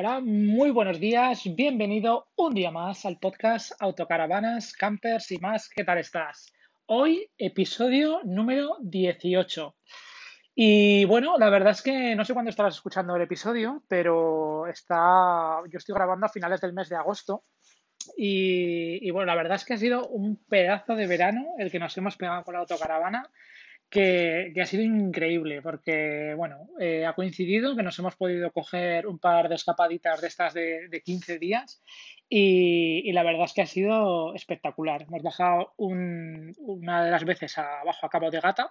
Hola, muy buenos días. Bienvenido un día más al podcast Autocaravanas, Campers y más. ¿Qué tal estás? Hoy, episodio número 18. Y bueno, la verdad es que no sé cuándo estarás escuchando el episodio, pero está. Yo estoy grabando a finales del mes de agosto. Y, y bueno, la verdad es que ha sido un pedazo de verano el que nos hemos pegado con la autocaravana que, ha sido increíble porque, bueno, eh, ha coincidido que nos hemos podido coger un par de escapaditas de estas de, de 15 días y, la verdad es que ha sido espectacular. Hemos bajado una de las veces abajo a Cabo de Gata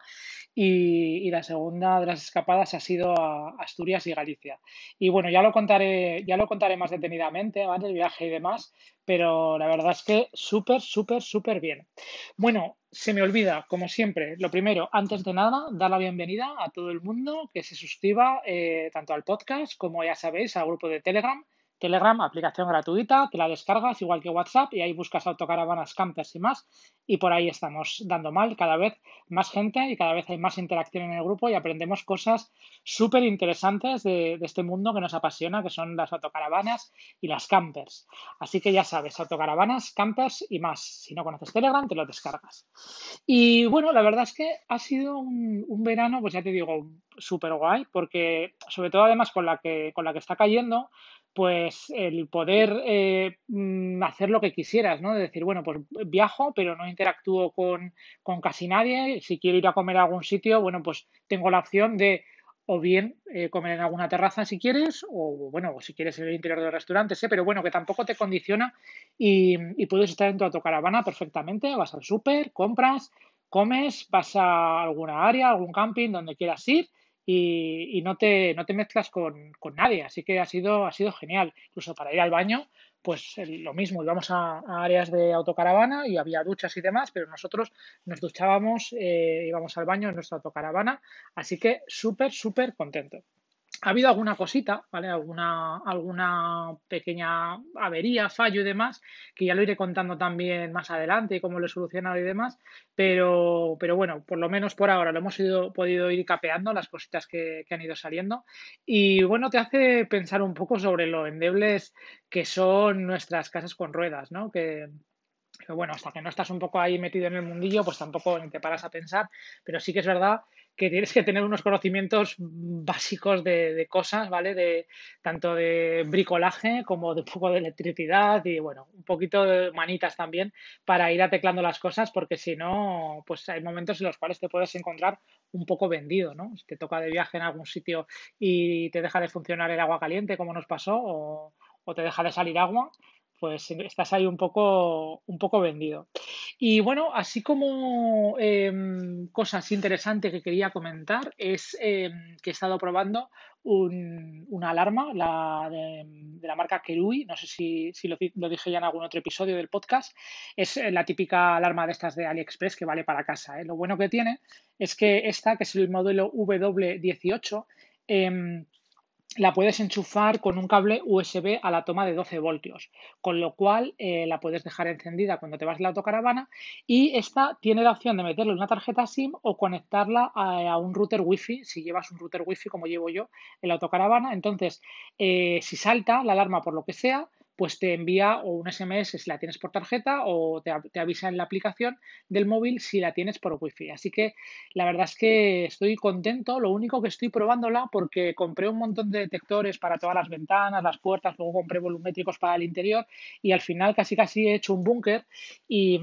y, la segunda de las escapadas ha sido a Asturias y Galicia. Y bueno, ya lo contaré, ya lo contaré más detenidamente, ¿vale? El viaje y demás, pero la verdad es que súper, súper, súper bien. Bueno, se me olvida, como siempre, lo primero, antes de nada, dar la bienvenida a todo el mundo que se suscriba eh, tanto al podcast como ya sabéis al grupo de Telegram Telegram, aplicación gratuita, te la descargas igual que WhatsApp y ahí buscas autocaravanas, campers y más. Y por ahí estamos dando mal cada vez más gente y cada vez hay más interacción en el grupo y aprendemos cosas súper interesantes de, este mundo que nos apasiona, que son las autocaravanas y las campers. Así que ya sabes, autocaravanas, campers y más. Si no conoces Telegram, te lo descargas. Y bueno, la verdad es que ha sido un, un verano, pues ya te digo, súper guay, porque sobre todo además con la que, con la que está cayendo, pues el poder eh, mm, hacer lo que quisieras, ¿no? De decir, bueno, pues viajo, pero no interactúo con, casi nadie. Si quiero ir a comer a algún sitio, bueno, pues tengo la opción de o bien eh, comer en alguna terraza si quieres, o bueno, si quieres en el interior del restaurante, sé, pero bueno, que tampoco te condiciona y, puedes estar en tu autocaravana perfectamente, vas al súper, compras, comes, vas a alguna área, algún camping, donde quieras ir y, no, te, no te mezclas con, nadie. Así que ha sido, ha sido genial. Incluso para ir al baño, pues lo mismo, íbamos a, áreas de autocaravana y había duchas y demás, pero nosotros nos duchábamos, eh, íbamos al baño en nuestra autocaravana. Así que súper, súper contento ha habido alguna cosita, ¿vale? Alguna, pequeña avería, fallo y demás, que ya lo iré contando también más adelante y cómo lo he solucionado y demás, pero, pero bueno, por lo menos por ahora lo hemos ido, podido ir capeando las cositas que, que han ido saliendo y bueno, te hace pensar un poco sobre lo endebles que son nuestras casas con ruedas, ¿no? Que, bueno, hasta que no estás un poco ahí metido en el mundillo, pues tampoco te paras a pensar, pero sí que es verdad que tienes que tener unos conocimientos básicos de, cosas, ¿vale? De tanto de bricolaje como de un poco de electricidad y bueno, un poquito de manitas también para ir ateclando las cosas, porque si no, pues hay momentos en los cuales te puedes encontrar un poco vendido, ¿no? Si te toca de viaje en algún sitio y te deja de funcionar el agua caliente, como nos pasó, o te deja de salir agua, pues estás ahí un poco, un poco vendido. Y bueno, así como em, cosas interesantes que quería comentar es em, que he estado probando una alarma la de, la marca Kerui, no sé si, lo, dije ya en algún otro episodio del podcast, es la típica alarma de estas de AliExpress que vale para casa. ¿eh? Lo bueno que tiene es que esta, que es el modelo W18, la puedes enchufar con un cable USB a la toma de 12 voltios, con lo cual eh, la puedes dejar encendida cuando te vas en la autocaravana y esta tiene la opción de meterle una tarjeta SIM o conectarla a, un router Wi-Fi, si llevas un router Wi-Fi como llevo yo en la autocaravana. Entonces, eh, si salta la alarma por lo que sea, pues te envía o un SMS si la tienes por tarjeta o te, avisa en la aplicación del móvil si la tienes por wifi. Así que la verdad es que estoy contento. Lo único que estoy probándola porque compré un montón de detectores para todas las ventanas, las puertas, luego compré volumétricos para el interior y al final casi casi he hecho un búnker y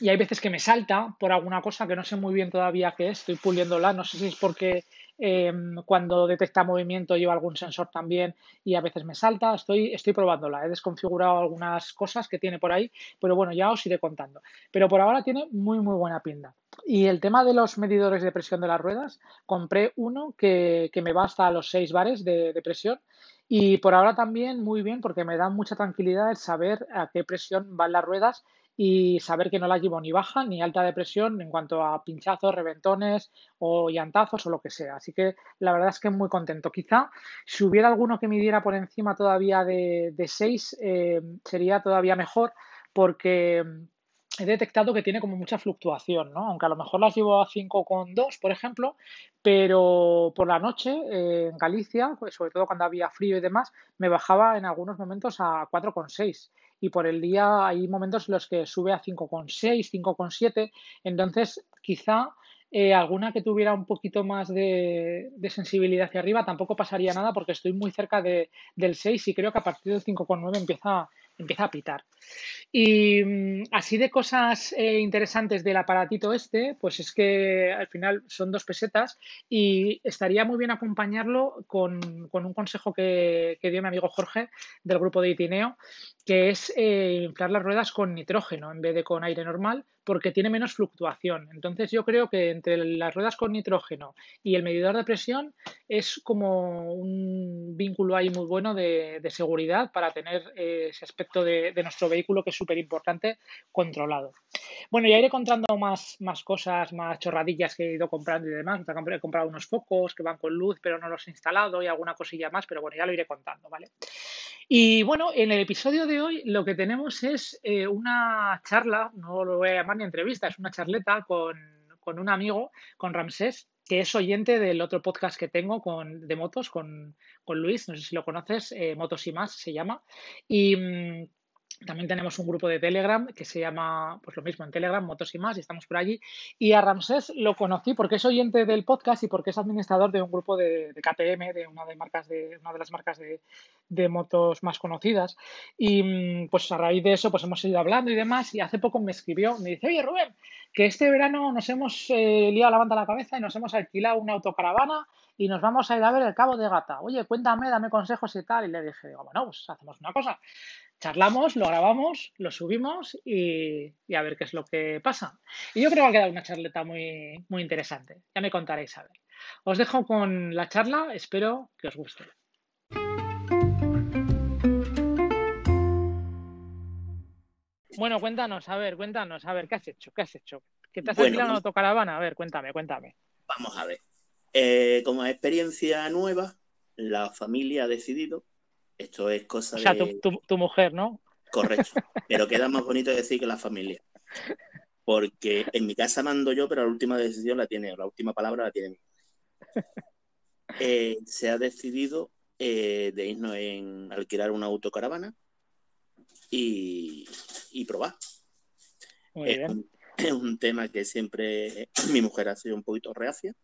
y hay veces que me salta por alguna cosa que no sé muy bien todavía qué es, estoy puliéndola, no sé si es porque Em, cuando detecta movimiento lleva algún sensor también y a veces me salta. Estoy, estoy probándola. He desconfigurado algunas cosas que tiene por ahí, pero bueno, ya os iré contando. Pero por ahora tiene muy, muy buena pinta. Y el tema de los medidores de presión de las ruedas, compré uno que, me va hasta los 6 bares de presión y por ahora también muy bien porque me da mucha tranquilidad el saber a qué presión van las ruedas y saber que no la llevo ni baja ni alta de presión en cuanto a pinchazos, reventones o llantazos o lo que sea. Así que la verdad es que muy contento. Quizá si hubiera alguno que midiera por encima todavía de, de 6 eh, sería todavía mejor porque he detectado que tiene como mucha fluctuación, ¿no? Aunque a lo mejor las llevo a 5,2, por ejemplo, pero por la noche eh, en Galicia, pues sobre todo cuando había frío y demás, me bajaba en algunos momentos a 4,6 y por el día hay momentos en los que sube a 5,6, 5,7, entonces quizá eh, alguna que tuviera un poquito más de, sensibilidad hacia arriba tampoco pasaría nada porque estoy muy cerca de, del 6 y creo que a partir del 5,9 empieza empieza a pitar. Y mm, así de cosas eh, interesantes del aparatito este, pues es que al final son dos pesetas y estaría muy bien acompañarlo con, un consejo que, dio mi amigo Jorge del grupo de Itineo, que es eh, inflar las ruedas con nitrógeno en vez de con aire normal, porque tiene menos fluctuación. Entonces yo creo que entre las ruedas con nitrógeno y el medidor de presión es como un vínculo ahí muy bueno de, seguridad para tener eh, ese aspecto de, nuestro vehículo que es súper importante controlado. Bueno, ya iré contando más, más cosas, más chorradillas que he ido comprando y demás. He comprado unos focos que van con luz, pero no los he instalado y alguna cosilla más, pero bueno, ya lo iré contando, ¿vale? Y bueno, en el episodio de hoy lo que tenemos es eh, una charla, no lo voy a llamar ni entrevista, es una charleta con, un amigo, con Ramsés, que es oyente del otro podcast que tengo con, de motos, con, Luis, no sé si lo conoces, eh, Motos y más se llama. Y mm, también tenemos un grupo de Telegram que se llama, pues lo mismo en Telegram, Motos y más, y estamos por allí. Y a Ramsés lo conocí porque es oyente del podcast y porque es administrador de un grupo de, KTM, de una de marcas de, una de las marcas de, motos más conocidas. Y mm, pues a raíz de eso, pues hemos ido hablando y demás. Y hace poco me escribió, me dice, oye Rubén, que este verano nos hemos eh, liado la banda a la cabeza y nos hemos alquilado una autocaravana y nos vamos a ir a ver el Cabo de Gata. Oye, cuéntame, dame consejos y tal. Y le dije, bueno, pues hacemos una cosa charlamos, lo grabamos, lo subimos y, a ver qué es lo que pasa. Y yo creo que ha quedado una charleta muy, muy interesante. Ya me contaréis a ver. Os dejo con la charla, espero que os guste. Bueno, cuéntanos, a ver, cuéntanos, a ver, ¿qué has hecho? ¿Qué has hecho? ¿Qué te has bueno, alquilado autocaravana? A ver, cuéntame, cuéntame. Vamos a ver. Eh, como experiencia nueva, la familia ha decidido esto es cosa o sea, tu, mujer, ¿no? Correcto. Pero queda más bonito decir que la familia. Porque en mi casa mando yo, pero la última decisión la tiene, la última palabra la tiene mi eh, se ha decidido eh, de irnos en alquilar una autocaravana y, probar. Muy es un tema que siempre mi mujer ha sido un poquito reacia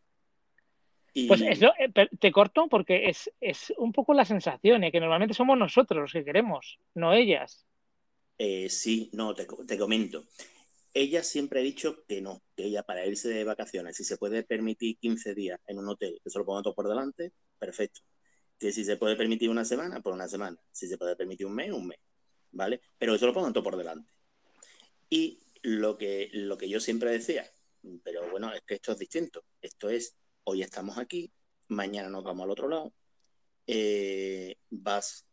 pues eso, eh, te corto porque es, un poco la sensación, ¿eh? que normalmente somos nosotros los que queremos, no ellas. Eh, sí, no, te, comento. Ella siempre ha dicho que no, que ella para irse de vacaciones, si se puede permitir 15 días en un hotel, que se lo ponga todo por delante, perfecto. Que si se puede permitir una semana, por pues una semana. Si se puede permitir un mes, un mes. ¿Vale? Pero eso lo pongan todo por delante. Y lo que, lo que yo siempre decía, pero bueno, es que esto es distinto. Esto es hoy estamos aquí, mañana nos vamos al otro lado, eh, vas,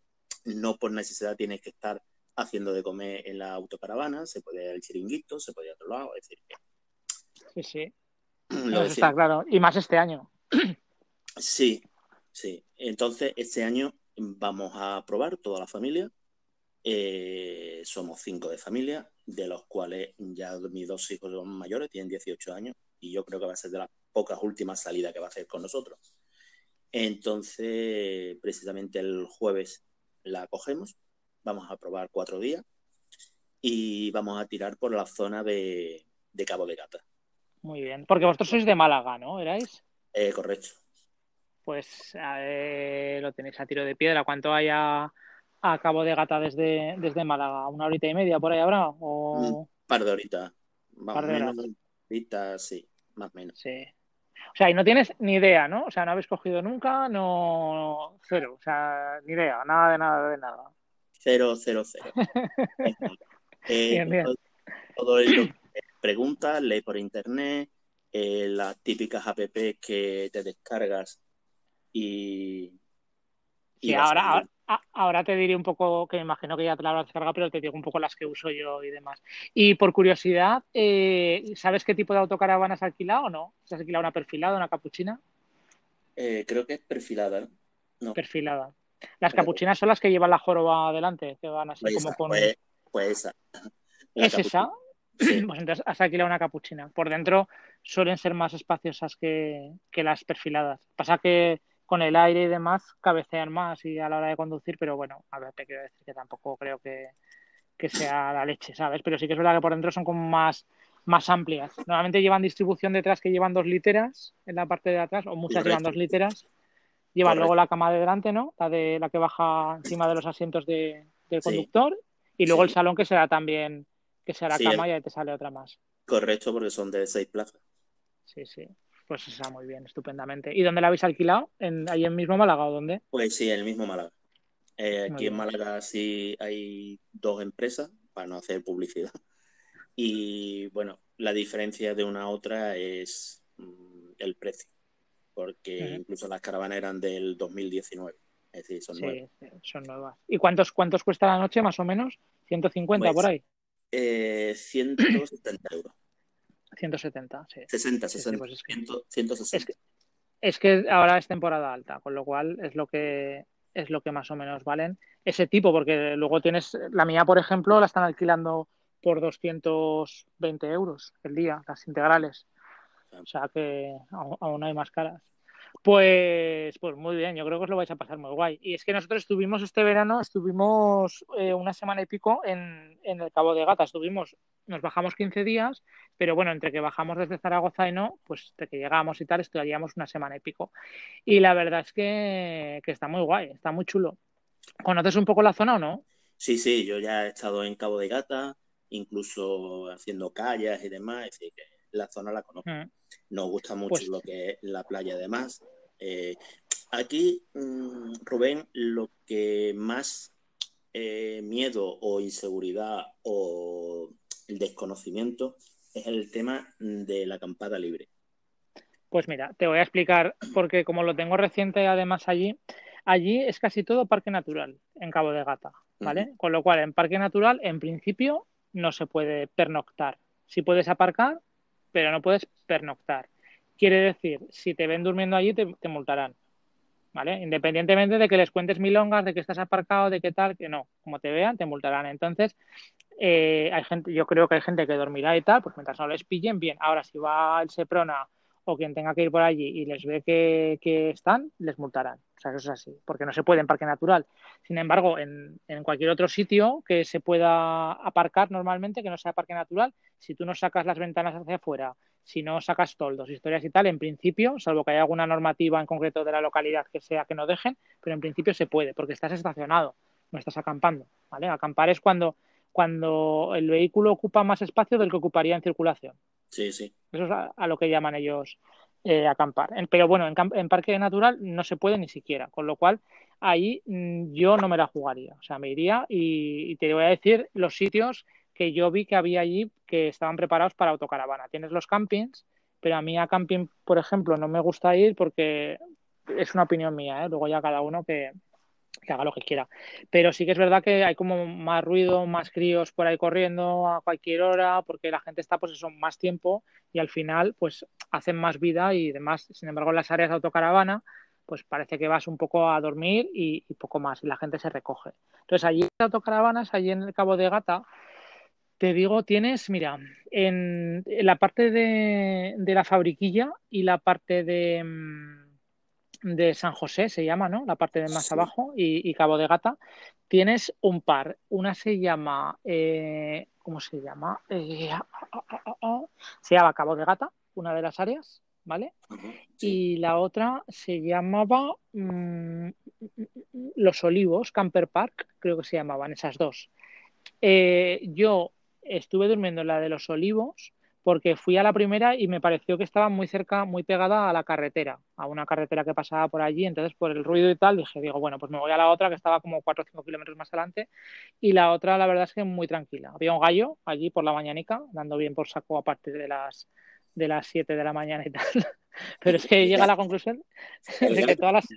no por necesidad tienes que estar haciendo de comer en la autocaravana, se puede ir al chiringuito, se puede ir a otro lado, es decir Sí, sí. Está claro, y más este año. Sí, sí. Entonces, este año vamos a probar toda la familia. Eh, somos cinco de familia, de los cuales ya mis dos hijos son mayores, tienen 18 años, y yo creo que va a ser de las pocas últimas salidas que va a hacer con nosotros. Entonces, precisamente el jueves la cogemos, vamos a probar cuatro días y vamos a tirar por la zona de, Cabo de Gata. Muy bien, porque vosotros sois de Málaga, ¿no? ¿Erais? Eh, correcto. Pues lo tenéis a tiro de piedra. ¿Cuánto hay a, Cabo de Gata desde, desde Málaga? ¿Una horita y media por ahí habrá? ¿O... Un par de horitas. Par de Ahorita, sí, más o menos. Sí. O sea, y no tienes ni idea, ¿no? O sea, no habéis cogido nunca, no. Cero. O sea, ni idea, nada de nada de nada. Cero, cero, cero. eh, Todo, el preguntas, lee por internet, eh, las típicas app que te descargas y. y ahora, ahora te diré un poco, que me imagino que ya te la habrás descargado, pero te digo un poco las que uso yo y demás. Y por curiosidad, eh, ¿sabes qué tipo de autocaravana has alquilado o no? ¿Has alquilado una perfilada, una capuchina? Eh, creo que es perfilada. No. Perfilada. Las capuchinas son las que llevan la joroba adelante, que van así pues como esa, con. Pues, pues esa. ¿Es esa? pues entonces has alquilado una capuchina. Por dentro suelen ser más espaciosas que, que las perfiladas. Pasa que con el aire y demás cabecean más y a la hora de conducir, pero bueno, a ver, te quiero decir que tampoco creo que, que sea la leche, ¿sabes? Pero sí que es verdad que por dentro son como más, más amplias. Normalmente llevan distribución detrás que llevan dos literas en la parte de atrás, o muchas llevan dos literas. Llevan luego la cama de delante, ¿no? La de la que baja encima de los asientos de, del conductor. Y luego el salón que será también, que será cama y ahí te sale otra más. Correcto, porque son de seis plazas. Sí, sí. Pues está muy bien, estupendamente. ¿Y dónde la habéis alquilado? ¿En, ¿Ahí en mismo Málaga o dónde? Pues sí, en el mismo Málaga. Eh, aquí en Málaga sí hay dos empresas, para no hacer publicidad. Y bueno, la diferencia de una a otra es mm, el precio, porque incluso las caravanas eran del 2019. Es decir, son nuevas. son nuevas. ¿Y cuántos, cuántos cuesta la noche, más o menos? ¿150 pues, por ahí? Eh, 170 euros. 170, sí. 60, 60. Pues es, que, 160. Es que, ahora es temporada alta, con lo cual es lo que es lo que más o menos valen ese tipo, porque luego tienes la mía, por ejemplo, la están alquilando por 220 euros el día, las integrales. O sea que aún hay más caras. Pues, pues muy bien, yo creo que os lo vais a pasar muy guay. Y es que nosotros estuvimos este verano, estuvimos eh, una semana y pico en, en, el Cabo de Gata. Estuvimos, nos bajamos 15 días, pero bueno, entre que bajamos desde Zaragoza y no, pues de que llegamos y tal, estaríamos una semana y pico. Y la verdad es que, que está muy guay, está muy chulo. ¿Conoces un poco la zona o no? Sí, sí, yo ya he estado en Cabo de Gata, incluso haciendo calles y demás, así que la zona la conozco. Mm. Nos gusta mucho pues lo que es la playa además. Eh, aquí, mm, Rubén, lo que más eh, miedo o inseguridad o el desconocimiento es el tema de la acampada libre. Pues mira, te voy a explicar, porque como lo tengo reciente además allí, allí es casi todo parque natural en Cabo de Gata, ¿vale? Con lo cual, en parque natural, en principio, no se puede pernoctar. Si puedes aparcar, pero no puedes pernoctar. Quiere decir, si te ven durmiendo allí, te, multarán. ¿Vale? Independientemente de que les cuentes milongas, de que estás aparcado, de qué tal, que no. Como te vean, te multarán. Entonces, eh, hay gente, yo creo que hay gente que dormirá y tal, pues mientras no les pillen, bien. Ahora, si va el Seprona o quien tenga que ir por allí y les ve que, están, les multarán. O sea, eso es así, porque no se puede en parque natural. Sin embargo, en, en, cualquier otro sitio que se pueda aparcar normalmente, que no sea parque natural, si tú no sacas las ventanas hacia afuera, si no sacas toldos, historias y tal, en principio, salvo que haya alguna normativa en concreto de la localidad que sea que no dejen, pero en principio se puede, porque estás estacionado, no estás acampando. ¿vale? Acampar es cuando, cuando el vehículo ocupa más espacio del que ocuparía en circulación. Sí, sí. Eso es a lo que llaman ellos eh, acampar. Pero bueno, en, parque natural no se puede ni siquiera, con lo cual ahí mm, yo no me la jugaría. O sea, me iría y, te voy a decir los sitios que yo vi que había allí que estaban preparados para autocaravana. Tienes los campings, pero a mí a camping, por ejemplo, no me gusta ir porque es una opinión mía, ¿eh? luego ya cada uno que, que haga lo que quiera. Pero sí que es verdad que hay como más ruido, más críos por ahí corriendo a cualquier hora, porque la gente está pues eso más tiempo y al final pues hacen más vida y demás. Sin embargo, en las áreas de autocaravana pues parece que vas un poco a dormir y, poco más y la gente se recoge. Entonces allí en autocaravanas, allí en el Cabo de Gata, te digo, tienes, mira, en, la parte de, de la fabriquilla y la parte de mm, de San José, se llama, ¿no? La parte de más abajo y, Cabo de Gata. Tienes un par. Una se llama, eh, ¿cómo se llama? Eh, ah, se llama Cabo de Gata, una de las áreas, ¿vale? Y la otra se llamaba mm, Los Olivos, Camper Park, creo que se llamaban esas dos. Eh, yo estuve durmiendo en la de Los Olivos porque fui a la primera y me pareció que estaba muy cerca, muy pegada a la carretera, a una carretera que pasaba por allí, entonces por el ruido y tal dije, digo, bueno, pues me voy a la otra que estaba como 4 o 5 kilómetros más adelante y la otra la verdad es que muy tranquila. Había un gallo allí por la mañanica, dando bien por saco aparte de las de las 7 de la mañana y tal. Pero es que llega a la conclusión de que todas las...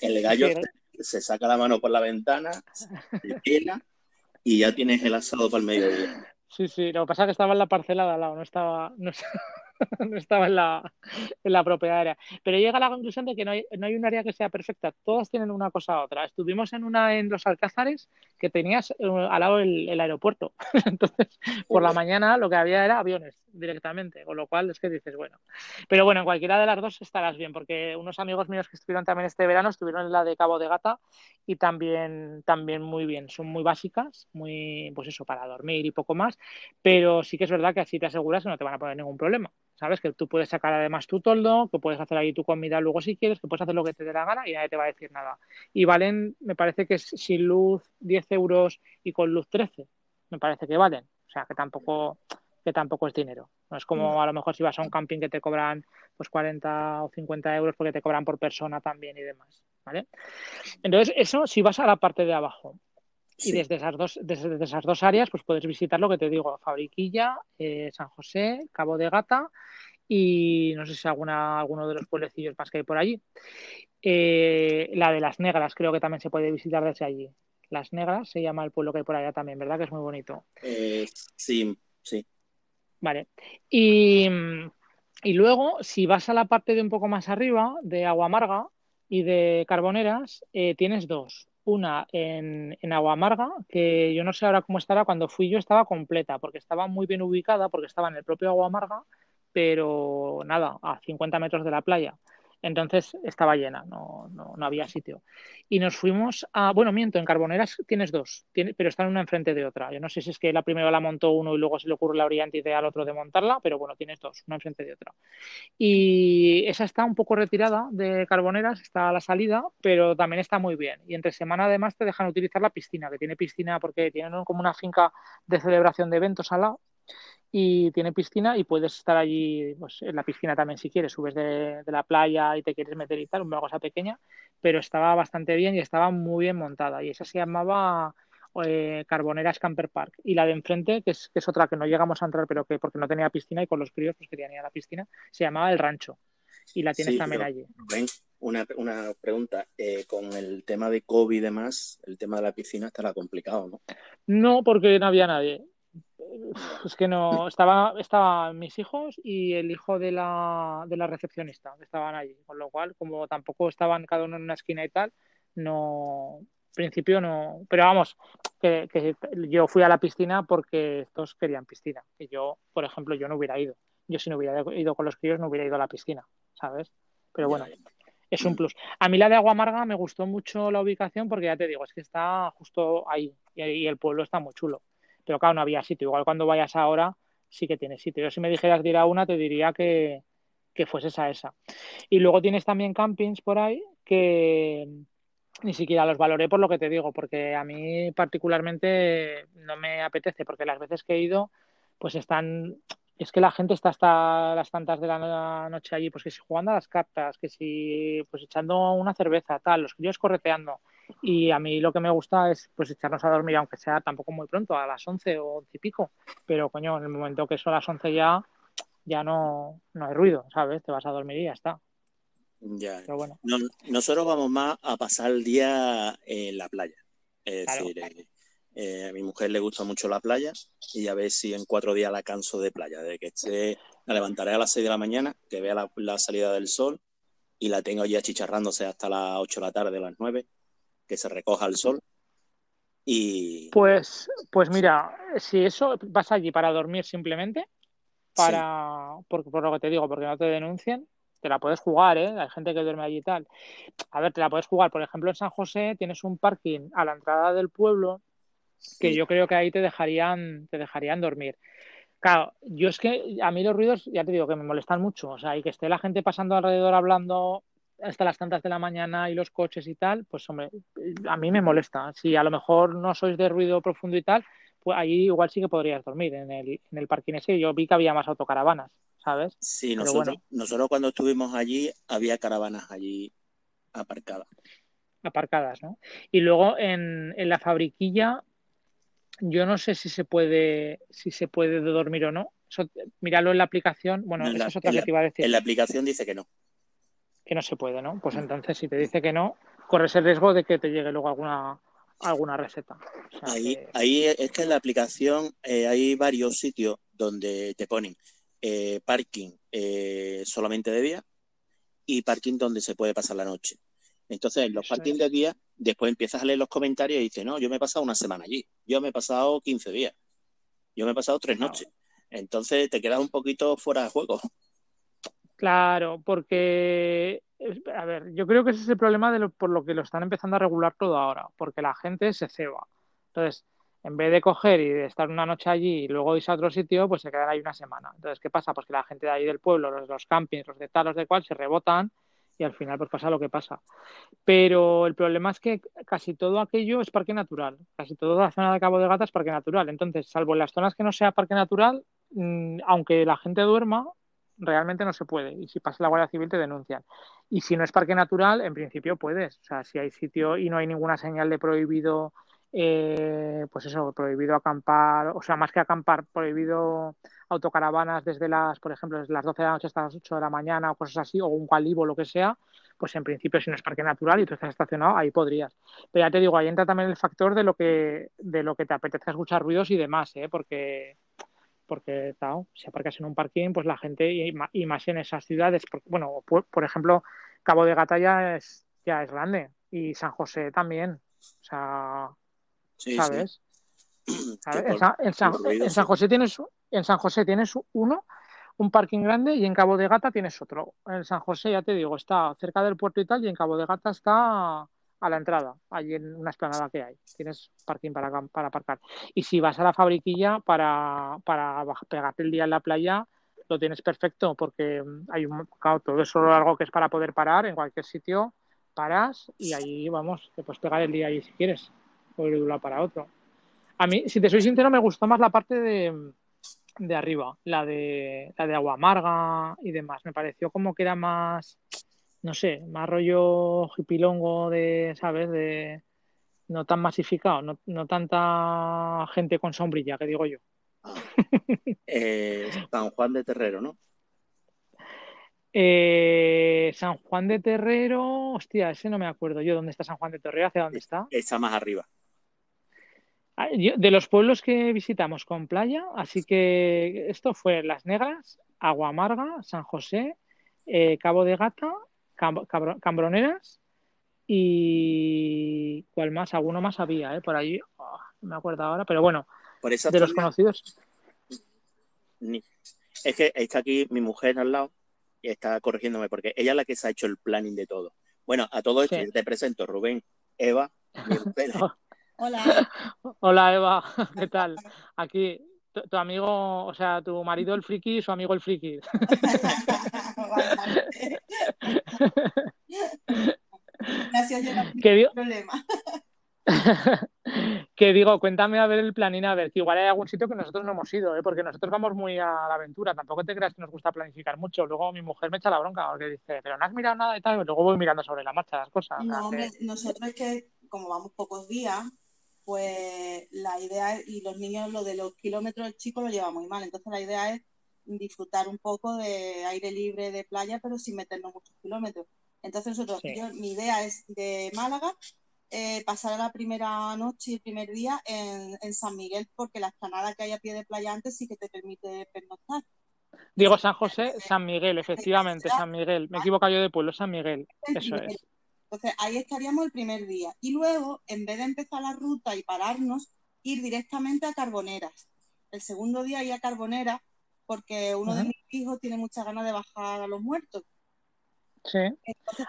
El gallo se saca la mano por la ventana, se pela y ya tienes el asado para el mediodía. Sí, sí, lo que pasa es que estaba en la parcela de al lado, no estaba. No, no estaba en la, en la propia área. Pero llega a la conclusión de que no hay, no hay un área que sea perfecta, todas tienen una cosa u otra. Estuvimos en una en los Alcázares que tenías eh, al lado el, el aeropuerto. Entonces, por la mañana lo que había era aviones directamente, con lo cual es que dices, bueno. Pero bueno, en cualquiera de las dos estarás bien, porque unos amigos míos que estuvieron también este verano estuvieron en la de Cabo de Gata y también, también muy bien. Son muy básicas, muy, pues eso, para dormir y poco más, pero sí que es verdad que así te aseguras que no te van a poner ningún problema. ¿Sabes? Que tú puedes sacar además tu toldo, que puedes hacer ahí tu comida luego si quieres, que puedes hacer lo que te dé la gana y nadie te va a decir nada. Y valen, me parece que sin luz 10 euros y con luz 13, me parece que valen. O sea, que tampoco, que tampoco es dinero. No es como mm. a lo mejor si vas a un camping que te cobran pues 40 o 50 euros porque te cobran por persona también y demás. ¿vale? Entonces, eso si vas a la parte de abajo. Y desde esas, dos, desde, esas dos áreas, pues puedes visitar lo que te digo, Fabriquilla, eh, San José, Cabo de Gata y no sé si alguna, alguno de los pueblecillos más que hay por allí. Eh, la de las negras creo que también se puede visitar desde allí. Las negras se llama el pueblo que hay por allá también, ¿verdad? Que es muy bonito. Eh, sí, sí. Vale. Y, y luego, si vas a la parte de un poco más arriba, de Agua Amarga y de Carboneras, eh, tienes dos. Una en, en Agua Amarga, que yo no sé ahora cómo estará, cuando fui yo estaba completa, porque estaba muy bien ubicada, porque estaba en el propio Agua Amarga, pero nada, a 50 metros de la playa. Entonces estaba llena, no, no, no, había sitio. Y nos fuimos a, bueno, miento, en Carboneras tienes dos, tiene, pero están una enfrente de otra. Yo no sé si es que la primera la montó uno y luego se le ocurre la brillante idea al otro de montarla, pero bueno, tienes dos, una enfrente de otra. Y esa está un poco retirada de Carboneras, está a la salida, pero también está muy bien. Y entre semana además te dejan utilizar la piscina, que tiene piscina porque tienen como una finca de celebración de eventos al lado y tiene piscina y puedes estar allí pues, en la piscina también si quieres, subes de, de, la playa y te quieres meter y tal, una cosa pequeña, pero estaba bastante bien y estaba muy bien montada y esa se llamaba eh, Carboneras Camper Park y la de enfrente, que es, que es otra que no llegamos a entrar pero que porque no tenía piscina y con los críos pues querían ir a la piscina, se llamaba El Rancho y la tienes sí, también allí. Ven, una, una pregunta, eh, con el tema de COVID y demás, el tema de la piscina estará complicado, ¿no? No, porque no había nadie es que no, estaba, estaban mis hijos y el hijo de la, de la recepcionista, que estaban allí, con lo cual, como tampoco estaban cada uno en una esquina y tal, no, principio no, pero vamos, que, que yo fui a la piscina porque estos querían piscina, y yo, por ejemplo, yo no hubiera ido, yo si no hubiera ido con los críos no hubiera ido a la piscina, ¿sabes? Pero bueno, es un plus. A mí la de Agua Amarga me gustó mucho la ubicación porque ya te digo, es que está justo ahí y, y el pueblo está muy chulo pero claro, no había sitio. Igual cuando vayas ahora sí que tienes sitio. Yo si me dijeras de ir a una, te diría que, que fueses a esa. Y luego tienes también campings por ahí que ni siquiera los valoré por lo que te digo, porque a mí particularmente no me apetece, porque las veces que he ido, pues están, es que la gente está hasta las tantas de la noche allí, pues que si jugando a las cartas, que si pues echando una cerveza, tal, los críos correteando. Y a mí lo que me gusta es pues echarnos a dormir, aunque sea tampoco muy pronto, a las 11 o 11 y pico. Pero coño, en el momento que son las 11 ya, ya no, no hay ruido, ¿sabes? Te vas a dormir y ya está. Ya. Pero bueno. No, nosotros vamos más a pasar el día en la playa. Es claro. decir, eh, eh, a mi mujer le gusta mucho la playa y a ver si en cuatro días la canso de playa. De que esté, la levantaré a las 6 de la mañana, que vea la, la salida del sol y la tengo ya chicharrándose hasta las 8 de la tarde, las 9 que se recoja el sol. Y... Pues, pues mira, si eso vas allí para dormir simplemente, para sí. por, por, lo que te digo, porque no te denuncien, te la puedes jugar, ¿eh? Hay gente que duerme allí y tal. A ver, te la puedes jugar. Por ejemplo, en San José tienes un parking a la entrada del pueblo que sí. yo creo que ahí te dejarían, te dejarían dormir. Claro, yo es que a mí los ruidos, ya te digo, que me molestan mucho. O sea, y que esté la gente pasando alrededor hablando hasta las tantas de la mañana y los coches y tal, pues hombre, a mí me molesta. Si a lo mejor no sois de ruido profundo y tal, pues ahí igual sí que podrías dormir en el, en el parking ese. Yo vi que había más autocaravanas, ¿sabes? Sí, nosotros, bueno. nosotros cuando estuvimos allí había caravanas allí aparcadas. Aparcadas, ¿no? Y luego en, en la fabriquilla, yo no sé si se puede, si se puede dormir o no. Eso, míralo en la aplicación. Bueno, la, es otra que la, te iba a decir. En la aplicación dice que no que no se puede, ¿no? Pues entonces si te dice que no, corres el riesgo de que te llegue luego alguna alguna receta. O sea, ahí, que... ahí es que en la aplicación eh, hay varios sitios donde te ponen eh, parking eh, solamente de día y parking donde se puede pasar la noche. Entonces, en los parkings de día, después empiezas a leer los comentarios y dices, no, yo me he pasado una semana allí, yo me he pasado 15 días, yo me he pasado tres noches. Entonces, te quedas un poquito fuera de juego. Claro, porque, a ver, yo creo que ese es el problema de por lo que lo están empezando a regular todo ahora, porque la gente se ceba. Entonces, en vez de coger y de estar una noche allí y luego irse a otro sitio, pues se quedan ahí una semana. Entonces, ¿qué pasa? Pues que la gente de ahí del pueblo, los los campings, los de tal, los de cual, se rebotan y al final pues pasa lo que pasa. Pero el problema es que casi todo aquello es parque natural. Casi toda la zona de Cabo de Gata es parque natural. Entonces, salvo en las zonas que no sea parque natural, mm, aunque la gente duerma, realmente no se puede. Y si pasa la Guardia Civil te denuncian. Y si no es parque natural, en principio puedes. O sea, si hay sitio y no hay ninguna señal de prohibido eh, pues eso, prohibido acampar, o sea, más que acampar, prohibido autocaravanas desde las, por ejemplo, desde las 12 de la noche hasta las 8 de la mañana o cosas así, o un calibo, lo que sea, pues en principio si no es parque natural y tú estás estacionado, ahí podrías. Pero ya te digo, ahí entra también el factor de lo que, de lo que te apetece escuchar ruidos y demás, ¿eh? porque porque si aparcas en un parking, pues la gente, y, más en esas ciudades, bueno, por, ejemplo, Cabo de Gata ya es, ya es grande, y San José también, o sea, ¿sabes? En, San, José tienes en San José tienes uno, un parking grande y en Cabo de Gata tienes otro. En San José ya te digo, está cerca del puerto y tal y en Cabo de Gata está a la entrada, allí en una esplanada que hay. Tienes parking para, para aparcar. Y si vas a la fabriquilla para, para pegarte el día en la playa, lo tienes perfecto porque hay un todo eso algo que es para poder parar en cualquier sitio, paras y ahí vamos, te puedes pegar el día ahí si quieres de un lado para otro. A mí, si te soy sincero, me gustó más la parte de, de arriba, la de, la de agua amarga y demás. Me pareció como que era más, no sé, más rollo hipilongo de, ¿sabes? De no tan masificado, no, no tanta gente con sombrilla, que digo yo. Eh, San Juan de Terrero, ¿no? Eh, San Juan de Terrero, hostia, ese no me acuerdo yo dónde está San Juan de Terrero, ¿hacia dónde está? Está más arriba. De los pueblos que visitamos con playa, así que esto fue Las Negras, Agua Amarga, San José, eh, Cabo de Gata, Cambroneras y ¿cuál más? Alguno más había, ¿eh? Por allí, oh, no me acuerdo ahora, pero bueno, de los conocidos. Es que está aquí mi mujer al lado y está corrigiéndome porque ella es la que se ha hecho el planning de todo. Bueno, a todo esto te presento Rubén, Eva Hola. Hola Eva, ¿qué tal? Aquí tu, amigo, o sea, tu marido el friki y su amigo el friki. Gracias, yo no tengo problema. que digo, cuéntame a ver el planín, a ver, que igual hay algún sitio que nosotros no hemos ido, ¿eh? porque nosotros vamos muy a la aventura, tampoco te creas que nos gusta planificar mucho. Luego mi mujer me echa la bronca porque dice, pero no has mirado nada y tal, y luego voy mirando sobre la marcha las cosas. No, hombre, nosotros es que como vamos pocos días, pues la idea y los niños lo de los kilómetros chicos lo llevan muy mal. Entonces la idea es disfrutar un poco de aire libre de playa, pero sin meternos muchos kilómetros. Entonces nosotros, mi idea es de Málaga eh, pasar la primera noche y el primer día en, San Miguel, porque la explanada que hay a pie de playa antes sí que te permite pernoctar. Digo San José, San Miguel, efectivamente, San Miguel. Me equivoco yo de pueblo, San Miguel. Eso es. Entonces ahí estaríamos el primer día. Y luego, en vez de empezar la ruta y pararnos, ir directamente a Carboneras. El segundo día ir a Carboneras, porque uno de mis hijos tiene muchas ganas de bajar a los muertos. Sí.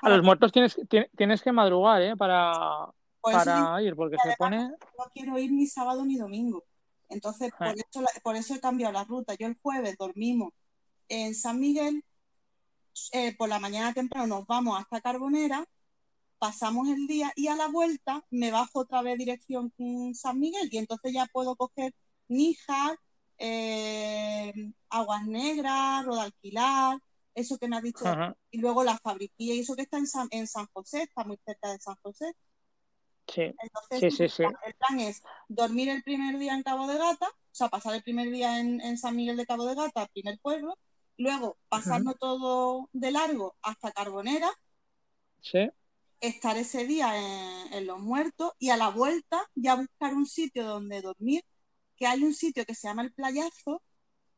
a los muertos tienes, tienes que madrugar, ¿eh? Para, para ir, porque se pone. No quiero ir ni sábado ni domingo. Entonces, por, eso, por eso he cambiado la ruta. Yo el jueves dormimos en San Miguel, eh, por la mañana temprano nos vamos hasta Carbonera pasamos el día y a la vuelta me bajo otra vez dirección San Miguel y entonces ya puedo coger Níjar, eh, Aguas Negras, Rodalquilar, eso que me has dicho, y luego la fabriquilla y eso que está en San, en San José, está muy cerca de San José. Sí. Entonces, sí, sí, el plan es dormir el primer día en Cabo de Gata, o sea, pasar el primer día en, San Miguel de Cabo de Gata, primer pueblo, luego pasarnos todo de largo hasta Carbonera, sí estar ese día en, Los Muertos y a la vuelta ya buscar un sitio donde dormir, que hay un sitio que se llama El Playazo,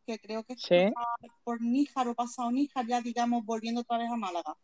que creo que Sí. está por Níjar o pasado Níjar, ya digamos volviendo otra vez a Málaga.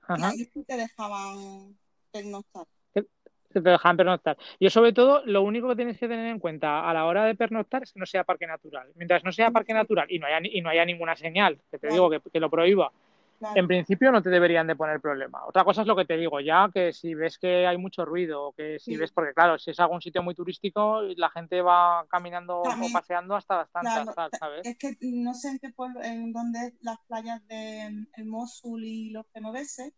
Y Ajá. ahí sí te dejaban pernoctar. que te dejan pernoctar. Yo sobre todo, lo único que tienes que tener en cuenta a la hora de pernoctar es que no sea parque natural. Mientras no sea parque natural y no haya, y no haya ninguna señal, que te Claro. digo que, que lo prohíba, Claro, en principio no te deberían de poner problema. Otra cosa es lo que te digo, ya que si ves que hay mucho ruido, o que si Sí. ves, porque claro, si es algún sitio muy turístico, la gente va caminando También, o paseando hasta las tantas, claro, tal, ¿sabes? es que no sé en qué pueblo, en dónde las playas de mm, el Mosul y los genoveses,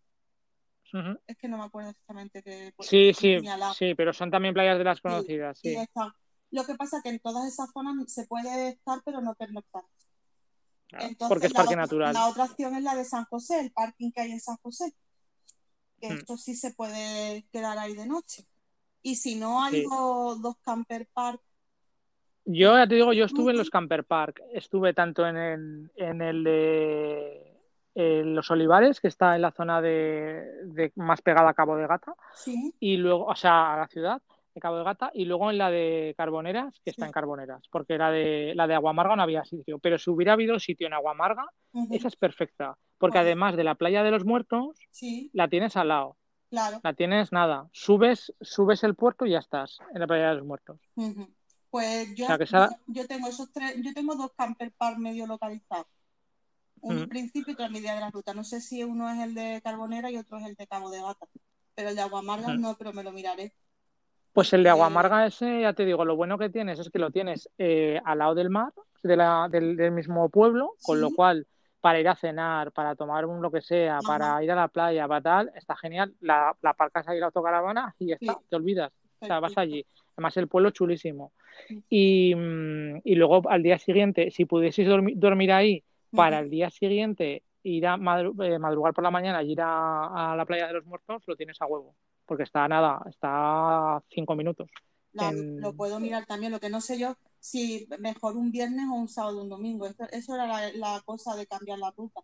Ujú. es que no me acuerdo exactamente qué pueblo Sí, sí, sí, pero son también playas de las Sí, conocidas, sí. están. Lo que pasa es que en todas esas zonas se puede estar, pero no pernoctar. Entonces, porque es parque otra, natural. la otra opción es la de San José, el parking que hay en San José, que Mm. esto sí se puede quedar ahí de noche. Y si no, hay Sí. dos, dos camper park. Yo ya te digo, yo estuve en los camper park, estuve tanto en el, en el de en Los Olivares, que está en la zona de, de más pegada a Cabo de Gata, sí, y luego, o sea, a la ciudad de Cabo de Gata, y luego en la de Carboneras, que está en Carboneras, porque la de la de Aguamarga no había sitio, pero si hubiera habido sitio en Aguamarga, esa es perfecta, porque Pues además de la playa de los muertos, sí, la tienes al lado, claro. la tienes nada, subes, subes el puerto y ya estás en la playa de los muertos. Pues O yo, sea que yo, esa, yo tengo esos tres, yo tengo dos camper park medio localizados. En principio y otro a media de la ruta. No sé si uno es el de Carbonera y otro es el de Cabo de Gata. Pero el de Aguamarga no, pero me lo miraré. Pues el de Porque Aguamarga ese, ya te digo, lo bueno que tienes es que lo tienes eh, al lado del mar, de la, del, del mismo pueblo, con lo cual para ir a cenar, para tomar un lo que sea, ajá, para ir a la playa, para tal, está genial. La, la aparcas ahí la autocaravana y ya está, sí, te olvidas. O sea, vas allí. Además, el pueblo es chulísimo. Y, mm, y luego al día siguiente, si pudieseis dormi- dormir ahí, para el día siguiente ir a madru- eh, madrugar por la mañana y ir a, a la playa de los muertos, lo tienes a huevo. Porque está nada, está a cinco minutos. La- lo puedo mirar también. Lo que no sé yo, si mejor un viernes o un sábado o un domingo. Esto- eso era la, la cosa de cambiar la ruta.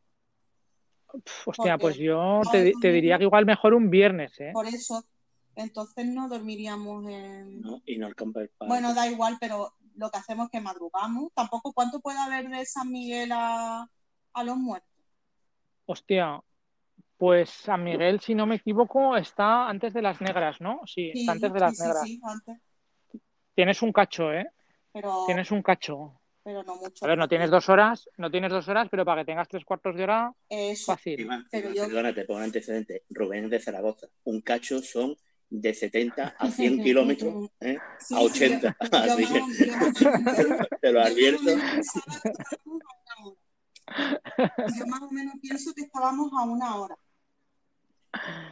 Pf, hostia, pues yo te, diría que igual mejor un viernes, ¿eh? por eso, entonces no dormiríamos en... ¿no? Y no el camper. Bueno, da igual, pero lo que hacemos es que madrugamos. Tampoco, ¿cuánto puede haber de San Miguel a, a los muertos? Hostia, pues San Miguel, si no me equivoco, está antes de las negras, ¿no? Sí, está antes de las sí, negras. sí, antes. Tienes un cacho, ¿eh? Pero, Tienes un cacho. pero no mucho. A ver, no tienes dos horas, no tienes dos horas, pero para que tengas tres cuartos de hora, Eso, fácil. Iván, pero Iván, yo... perdona, te pongo un antecedente. Rubén es de Zaragoza. Un cacho son de 70 a 100 kilómetros ¿eh? a Sí, sí, yo, 80. yo Así más, que o- yo más o menos, te lo advierto. Yo más o menos pienso que estábamos a una hora.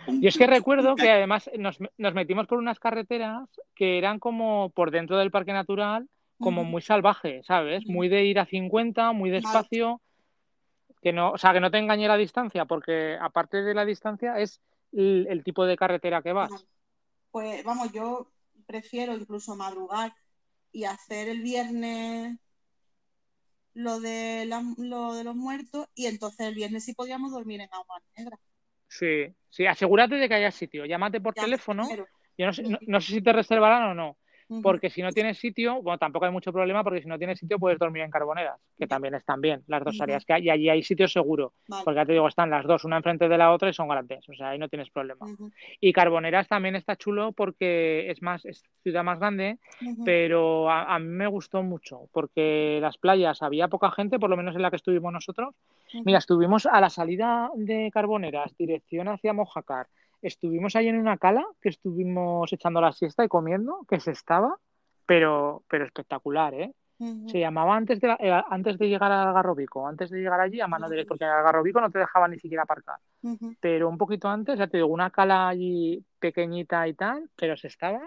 Yo es que recuerdo que además nos, nos metimos por unas carreteras que eran como por dentro del parque natural, como muy salvaje, ¿sabes? Muy de ir a 50, muy despacio, que no, o sea, que no te engañe la distancia, porque aparte de la distancia es el, el tipo de carretera que vas. Pues vamos, yo prefiero incluso madrugar y hacer el viernes lo de, la- lo de los muertos y entonces el viernes sí podíamos dormir en Agua Negra. Sí, sí, asegúrate de que haya sitio. Llámate por Ya teléfono. Yo no sé, no, no sé si te reservarán o no. Porque si no tienes sitio, bueno, tampoco hay mucho problema, porque si no tienes sitio puedes dormir en Carboneras, que también están bien, las dos áreas que hay, y allí hay sitio seguro, Vale. porque ya te digo, están las dos, una enfrente de la otra y son grandes, o sea, ahí no tienes problema. Y Carboneras también está chulo porque es más, es ciudad más grande, pero a, a mí me gustó mucho, porque las playas había poca gente, por lo menos en la que estuvimos nosotros. Mira, estuvimos a la salida de Carboneras, dirección hacia Mojácar. Estuvimos ahí en una cala que estuvimos echando la siesta y comiendo, que se estaba, pero, pero espectacular, ¿eh? Se llamaba antes de, eh, antes de llegar al Algarrobico, antes de llegar allí a mano derecha, porque en el Algarrobico no te dejaban ni siquiera aparcar. Ujú. Pero un poquito antes, ya te digo, una cala allí pequeñita y tal, pero se estaba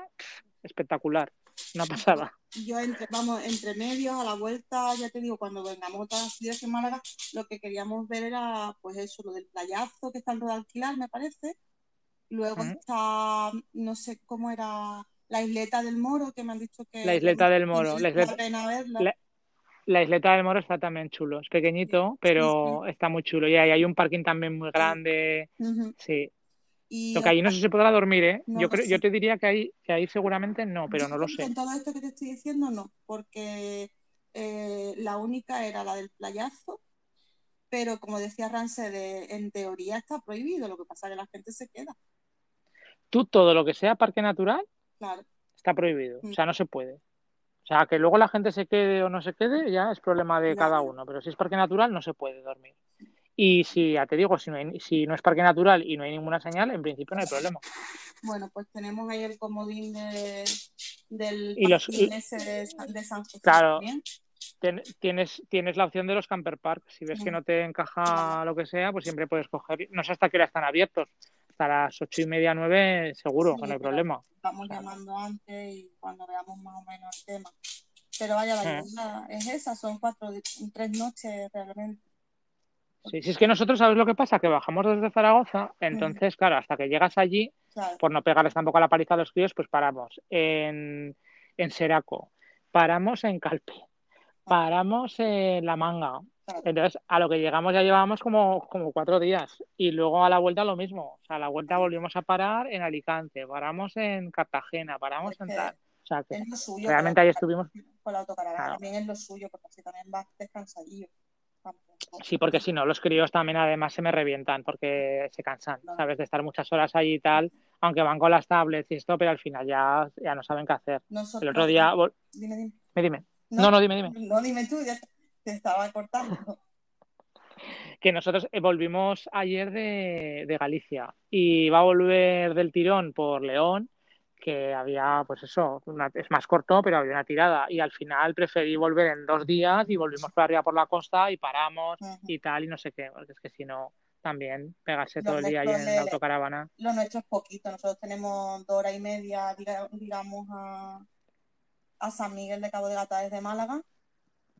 espectacular, una pasada. yo entre, vamos, entre medios, a la vuelta, ya te digo, cuando vengamos otras días en Málaga, lo que queríamos ver era, pues eso, lo del playazo que está en alquilar, me parece. Luego está, no sé cómo era, la isleta del Moro, que me han dicho La que, que isleta del Moro, la la isleta, pena verla. la, la isleta del Moro está también chulo, es pequeñito, sí, sí. pero está muy chulo. Y ahí hay un parking también muy grande, sí. Y Lo que ahí no sé si podrá dormir, ¿eh? no Yo lo creo, yo te diría que ahí, que ahí seguramente no, pero Yo no lo sé. en todo esto que te estoy diciendo no, porque eh, la única era la del playazo, pero como decía Rance, de, en teoría está prohibido, lo que pasa es que la gente se queda. Tú, todo lo que sea parque natural, Claro. está prohibido. Mm. O sea, no se puede. O sea, que luego la gente se quede o no se quede, ya es problema de cada uno. Pero si es parque natural, no se puede dormir. Y si, ya te digo, si no, hay- si no es parque natural y no hay ninguna señal, en principio no hay problema. Bueno, pues tenemos ahí el comodín de, del Y los- parking ese de, San- de San José Claro. Tienes, tienes la opción de los camper park. Si ves que Mm. no te encaja lo que sea, pues siempre puedes coger. No sé hasta qué hora están abiertos. Hasta las ocho y media, nueve, seguro, Sí, hay pero problema. Vamos llamando antes y cuando veamos más o menos el tema. Pero vaya, la Mm. idea es esa, son cuatro, tres noches realmente. Sí, si es que nosotros, ¿sabes lo que pasa? Que bajamos desde Zaragoza, entonces, claro, hasta que llegas allí, Claro, por no pegarles tampoco a la paliza a los críos, pues paramos en, en Seraco, paramos en Calpe, paramos en La Manga. Entonces, a lo que llegamos ya llevábamos como, como cuatro días. Y luego a la vuelta lo mismo. O sea, a la vuelta volvimos a parar en Alicante, paramos en Cartagena, paramos Es en tal. O sea, que es lo suyo. realmente ahí estuvimos. Con la autocaravana Claro. también es lo suyo, porque así también vas descansadillo. Sí, porque si no, los críos también además se me revientan porque se cansan. ¿sabes? De estar muchas horas allí y tal, aunque van con las tablets y esto, pero al final ya, ya no saben qué hacer. Nosotros, El otro día, Dime, dime. me dime. No, no, dime, dime. No, dime tú, ya te estaba cortando. Que nosotros eh, volvimos ayer de, de Galicia y va a volver del tirón por León, que había, pues eso, una- es más corto, pero había una tirada. Y al final preferí volver en dos días y volvimos por arriba por la costa y paramos y tal, y no sé qué, porque es que si no, también pegarse todo el día ahí en la autocaravana. Lo nuestro es poquito. Nosotros tenemos dos horas y media, diga- digamos, a, a San Miguel de Cabo de Gata desde Málaga,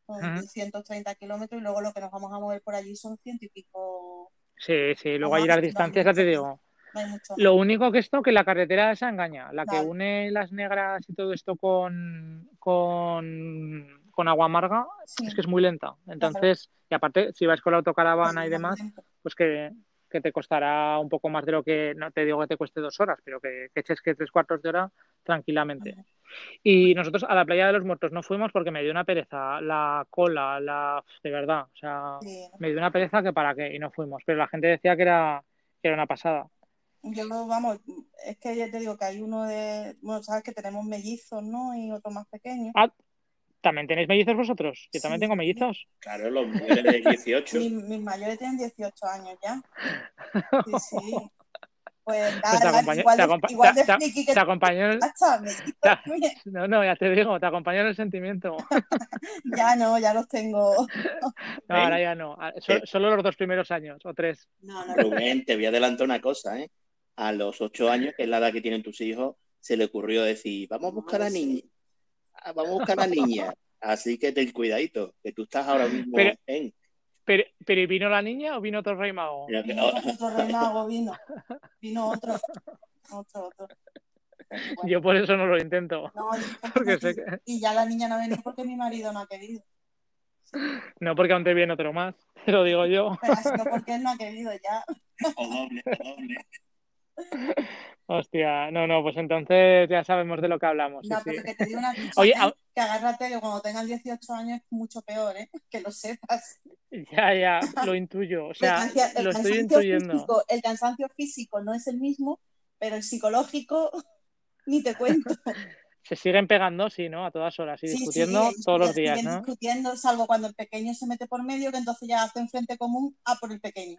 son Ujú. 130 kilómetros, y luego lo que nos vamos a mover por allí son ciento y pico. Sí, sí, luego allí las hay distancias, ya te digo. Hay. Lo único que esto, que la carretera esa engaña. La que une las negras y todo esto con, con, con agua amarga, Sí. es que es muy lenta. Entonces, y aparte, si vas con la autocaravana y demás, pues que, que te costará un poco más de lo que, no te digo que te cueste dos horas, pero que, que eches que tres cuartos de hora tranquilamente. Y nosotros a la playa de los muertos no fuimos porque me dio una pereza, la cola, la de verdad, o sea, Sí. me dio una pereza que para qué, y no fuimos. Pero la gente decía que era, que era una pasada. Yo, vamos, es que ya te digo que hay uno de, bueno, sabes que tenemos mellizos, ¿no? Y otro más pequeño. Ah, ¿también tenéis mellizos vosotros? Yo también Sí. tengo mellizos. Claro, los mayores de 18. Mis, mis mayores tienen 18 años ya. Sí, sí. Pues Pues nada, te acompaño- igual, te de, igual de friki que Te acompañó. No, no, ya te digo, te acompañó en el sentimiento. Ya no, ya los tengo. No, ahora ya no. Ah, so- Solo los dos primeros años, o tres. No, no, Rubén, te voy a adelantar una cosa, ¿eh? A los ocho años, que es la edad que tienen tus hijos, se le ocurrió decir, vamos a buscar a niña, vamos a buscar a la niña. Así que ten cuidadito, que tú estás ahora mismo Pero- en... Pero, pero ¿y vino la niña o vino otro rey mago? Vino otro, otro rey mago, vino. Vino otro. Otro, otro. Bueno, Yo por eso no lo intento. no, y, Porque sé que... y ya la niña no ha venido porque mi marido no ha querido. No, porque aún te viene otro más. Te lo digo yo. Pero ha sido porque él no ha querido ya. O doble, o doble. Hostia, no, no, pues entonces ya sabemos de lo que hablamos. No, sí. pero que te digo una cosa, Oye, a- que agárrate que cuando tengan 18 años es mucho peor, ¿eh? Que lo sepas. Ya, ya, lo intuyo. O sea, el, cansa- el lo estoy intuyendo. físico, el cansancio físico no es el mismo, pero el psicológico ni te cuento. Se siguen pegando, sí, ¿no? A todas horas y Sí, discutiendo todos los días, ¿no? discutiendo, salvo cuando el pequeño se mete por medio, que entonces ya hacen frente común a por el pequeño.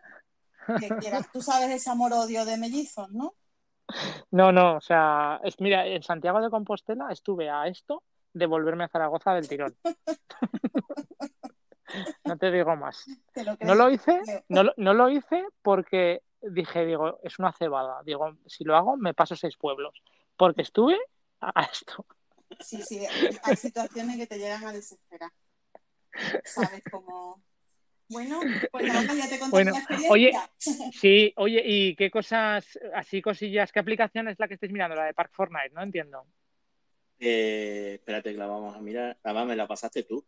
Que quieras. Tú sabes ese amor-odio de mellizos, ¿no? No, no, o sea, es, mira, en Santiago de Compostela estuve a esto de volverme a Zaragoza del tirón. No te digo más. Te lo No lo hice, no, no lo hice porque dije, digo, es una cebada. Digo, si lo hago, me paso seis pueblos. Porque estuve a esto. Sí, sí, hay situaciones que te llegan a desesperar. ¿Sabes cómo? Bueno, pues nada, ya te conté Bueno, la experiencia. oye, Sí, oye, ¿y qué cosas, así cosillas, qué aplicación es la que estáis mirando? La de Park Fortnite, no entiendo. Eh, espérate que la vamos a mirar. Además, me la pasaste tú.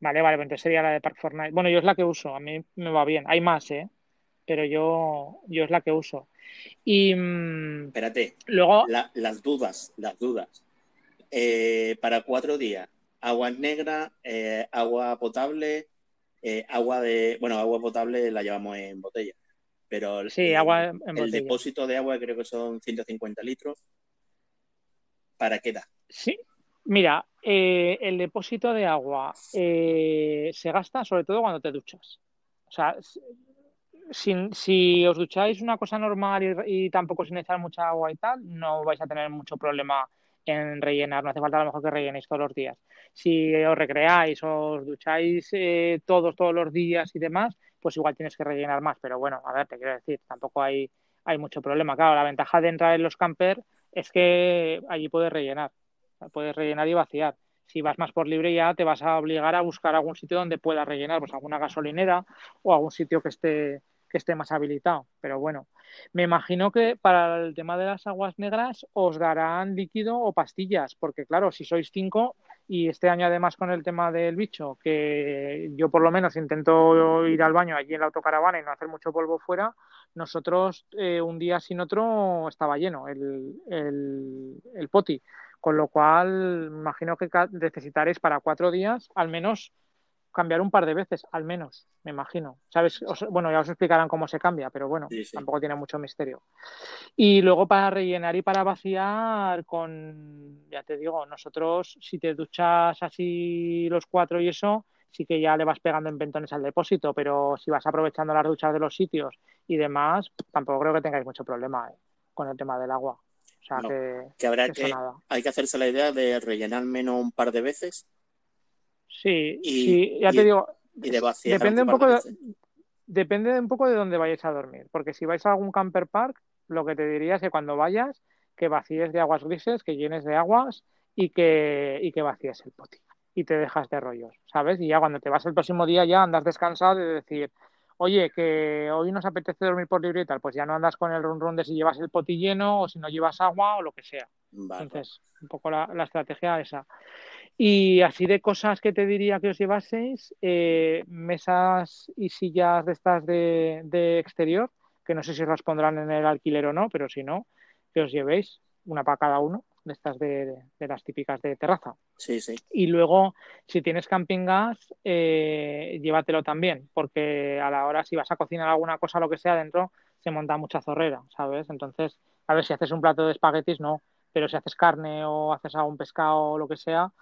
Vale, vale, pues entonces sería la de Park Fortnite. Bueno, yo es la que uso, a mí me va bien. Hay más, ¿eh? Pero yo, yo es la que uso. Y mm, Espérate, luego, la- las dudas, las dudas. Eh, para cuatro días, aguas negras, eh, agua potable, eh, agua de, bueno, agua potable la llevamos en botella, pero el, Sí, agua en el botella. depósito de agua creo que son 150 litros. ¿Para qué da? Sí, mira, eh, el depósito de agua eh, se gasta sobre todo cuando te duchas. O sea, s- sin- si os ducháis una cosa normal y, y tampoco sin echar mucha agua y tal, no vais a tener mucho problema en rellenar. No hace falta a lo mejor que rellenéis todos los días. Si os recreáis os ducháis eh, todos, todos los días y demás, pues igual tienes que rellenar más. Pero bueno, a ver, te quiero decir, tampoco hay, hay mucho problema. Claro, la ventaja de entrar en los camper es que allí puedes rellenar. Puedes rellenar y vaciar. Si vas más por libre ya te vas a obligar a buscar algún sitio donde puedas rellenar, pues alguna gasolinera o algún sitio que esté, esté más habilitado. Pero bueno, me imagino que para el tema de las aguas negras os darán líquido o pastillas, porque claro, si sois cinco y este año además con el tema del bicho, que yo por lo menos intento ir al baño allí en la autocaravana y no hacer mucho polvo fuera, nosotros eh, un día sin otro estaba lleno el, el, el poti. Con lo cual, imagino que necesitaréis para cuatro días al menos cambiar un par de veces, al menos, me imagino. ¿Sabes? Os- bueno, ya os explicarán cómo se cambia, pero bueno, Sí, sí. tampoco tiene mucho misterio. Y luego para rellenar y para vaciar con, ya te digo, nosotros si te duchas así los cuatro y eso, sí que ya le vas pegando en pentones al depósito, pero si vas aprovechando las duchas de los sitios y demás, tampoco creo que tengáis mucho problema eh, con el tema del agua. O sea No, que, Que habrá que que, hay que hacerse la idea de rellenar menos un par de veces Sí, y, sí, ya y- te digo, y de vaciar depende un poco de de, depende un poco de dónde vayáis a dormir, porque si vais a algún camper park, lo que te diría es que cuando vayas, que vacíes de aguas grises, que llenes de aguas y que, y que vacíes el poti y te dejas de rollos, ¿sabes? Y ya cuando te vas el próximo día ya andas descansado de decir, oye, que hoy nos apetece dormir por libre y tal, pues ya no andas con el run run de si llevas el poti lleno o si no llevas agua o lo que sea. Vale, Entonces, un poco la, la estrategia esa. Y así de cosas que te diría que os llevaseis, eh, mesas y sillas de estas de, de exterior, que no sé si las pondrán en el alquiler o no, pero si no, que os llevéis una para cada uno, de estas de, de- de las típicas de terraza. sí, sí. Y luego, si tienes camping gas, eh, llévatelo también, porque a la hora, si vas a cocinar alguna cosa, lo que sea dentro, se monta mucha zorrera, ¿sabes? Entonces, a ver, si haces un plato de espaguetis, no, pero si haces carne o haces algún pescado o lo que sea,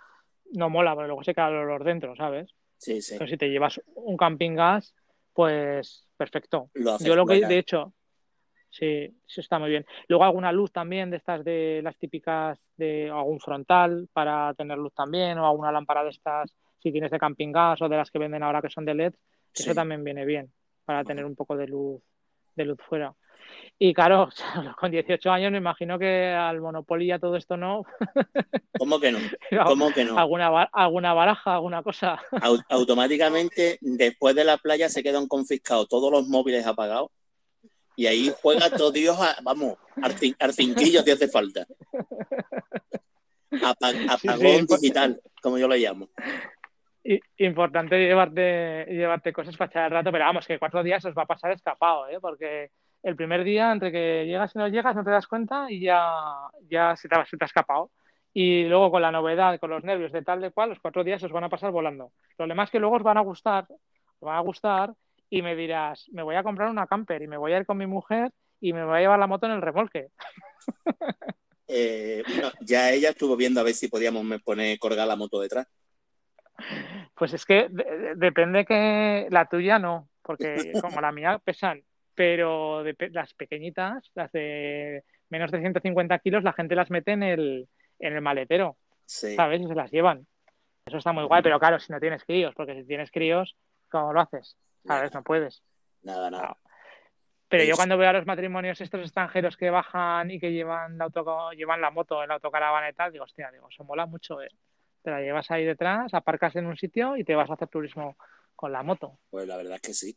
no mola, porque luego se queda el olor dentro, ¿sabes? Sí, sí. Entonces, si te llevas un camping gas, pues perfecto. Lo Yo lo que, de hecho, sí, sí está muy bien. Luego alguna luz también de estas de las típicas de algún frontal para tener luz también, o alguna lámpara de estas, si tienes de camping gas o de las que venden ahora que son de LED, eso también viene bien para tener un poco de luz, de luz fuera. Y claro, con 18 años me imagino que al Monopoly y a todo esto no, ¿Cómo que no? ¿Cómo que no? alguna, alguna baraja, alguna cosa. Au- automáticamente, después de la playa, se quedan confiscados todos los móviles apagados. Y ahí juega todo Dios, a- vamos, al, cin- al cinquillo te hace falta. Apa- Sí, apagón sí, pues- digital, como yo lo llamo. Importante llevarte, llevarte cosas para echar el rato, pero vamos, que cuatro días os va a pasar escapado, ¿eh? Porque el primer día, entre que llegas y no llegas, no te das cuenta y ya, ya se te, ha- se te ha escapado. Y luego con la novedad, con los nervios de tal de cual, los cuatro días os van a pasar volando. Lo demás que luego os van a gustar, os van a gustar y me dirás, me voy a comprar una camper y me voy a ir con mi mujer y me voy a llevar la moto en el remolque. Eh, bueno, ya ella estuvo viendo a ver si podíamos me- poner colgar la moto detrás. Pues es que de- de- depende que la tuya no, porque como la mía pesan, pero de pe- las pequeñitas, las de menos de 150 kilos, la gente las mete en el, en el maletero, Sí. ¿sabes? Y se las llevan. Eso está muy guay, pero claro, si no tienes críos, porque si tienes críos, ¿cómo lo haces? ¿Sabes? No puedes. Nada, nada. Pero yo cuando veo a los matrimonios estos extranjeros que bajan y que llevan la, auto, llevan la moto en la autocaravana y tal, digo, hostia, digo, eso mola mucho, ¿eh? Te la llevas ahí detrás, aparcas en un sitio y te vas a hacer turismo con la moto. Pues la verdad es que sí.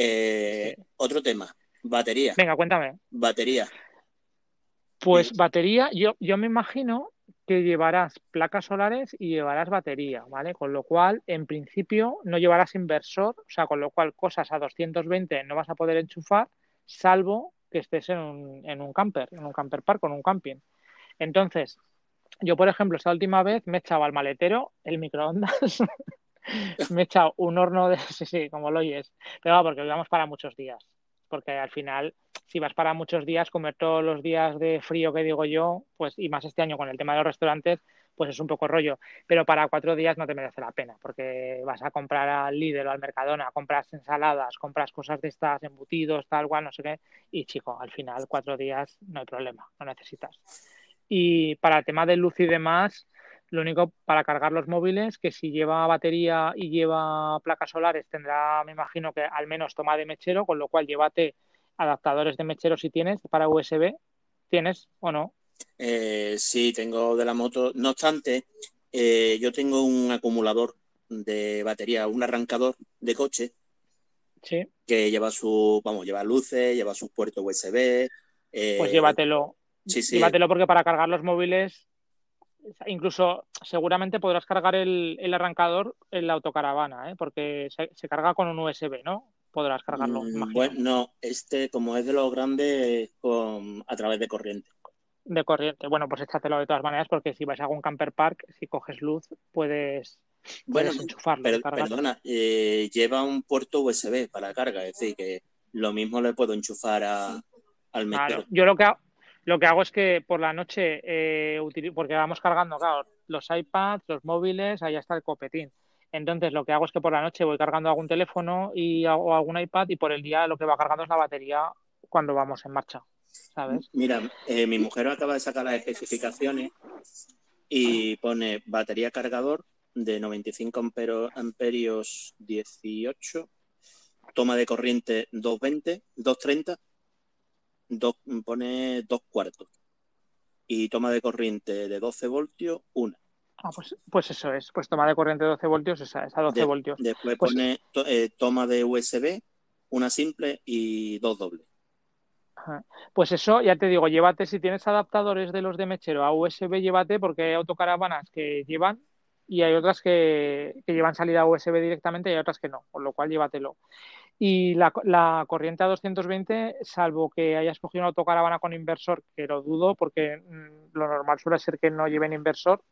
Eh, Sí. Otro tema, batería. Venga, cuéntame. Batería. Pues Sí. batería, yo, yo me imagino que llevarás placas solares y llevarás batería, ¿vale? Con lo cual, en principio, no llevarás inversor, o sea, con lo cual cosas a 220 no vas a poder enchufar, salvo que estés en un, en un camper, en un camper park, en un camping. Entonces, yo, por ejemplo, esta última vez me echaba el maletero, el microondas, me he echado un horno de, sí, sí, como lo oyes, pero va, porque vamos para muchos días, porque al final, si vas para muchos días, comer todos los días de frío que digo yo, pues, y más este año con el tema de los restaurantes, pues es un poco rollo, pero para cuatro días no te merece la pena, porque vas a comprar al líder o al Mercadona, compras ensaladas, compras cosas de estas, embutidos, tal cual, no sé qué, y chico, al final cuatro días no hay problema, no necesitas. Y para el tema de luz y demás, lo único para cargar los móviles, que si lleva batería y lleva placas solares, tendrá, me imagino que al menos toma de mechero, con lo cual llévate adaptadores de mechero si tienes para USB. ¿Tienes o no? Eh, sí, tengo de la moto. No obstante, eh, yo tengo un acumulador de batería, un arrancador de coche. Sí. Que lleva su, vamos, lleva luces, lleva sus puertos USB. Eh, pues llévatelo. Sí, sí. Llévatelo porque para cargar los móviles, incluso seguramente podrás cargar el, arrancador en la autocaravana, ¿eh? porque se, carga con un USB, ¿no? Podrás cargarlo. Mm, bueno, no, este como es de los grandes con, a través de corriente de corriente. Bueno, pues échatelo de todas maneras porque si vais a algún camper park, si coges luz, puedes, bueno, enchufarlo. perdona, eh, lleva un puerto USB para carga, es decir, que lo mismo le puedo enchufar a, al metro. Yo lo que, hago, lo que hago es que por la noche, eh, porque vamos cargando, claro, los iPads, los móviles, ahí está el copetín. Entonces lo que hago es que por la noche voy cargando algún teléfono y, o algún iPad y por el día lo que va cargando es la batería cuando vamos en marcha. Mira, eh, mi mujer acaba de sacar las especificaciones y pone batería cargador de 95 amperios 18, toma de corriente 220, 230, pone 2 cuartos y toma de corriente de 12 voltios, 1. Ah, pues, pues eso es, pues toma de corriente de 12 voltios, esa, esa 12 voltios. Después pues pone eh, toma de USB, una simple y dos dobles. Pues eso, ya te digo, llévate, si tienes adaptadores de los de mechero a USB, llévate porque hay autocaravanas que llevan y hay otras que, llevan salida USB directamente y hay otras que no, con lo cual llévatelo. Y la, la, corriente a 220, salvo que hayas cogido una autocaravana con inversor, que lo dudo porque mm, lo normal suele ser que no lleven inversor,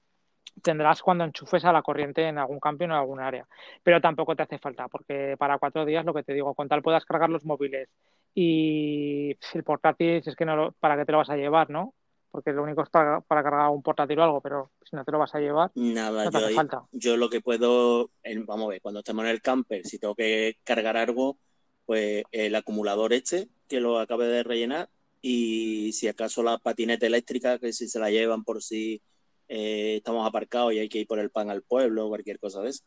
tendrás cuando enchufes a la corriente en algún cambio en algún área. Pero tampoco te hace falta, porque para cuatro días, lo que te digo, con tal puedas cargar los móviles y el portátil, es que no para qué te lo vas a llevar, ¿no? Porque lo único es para, cargar un portátil o algo, pero si no te lo vas a llevar, Nada, yo, falta. yo lo que puedo, vamos a ver, cuando estemos en el camper, si tengo que cargar algo, pues el acumulador este, que lo acabe de rellenar, y si acaso la patineta eléctrica, que si se la llevan por si eh, estamos aparcados y hay que ir por el pan al pueblo o cualquier cosa de eso.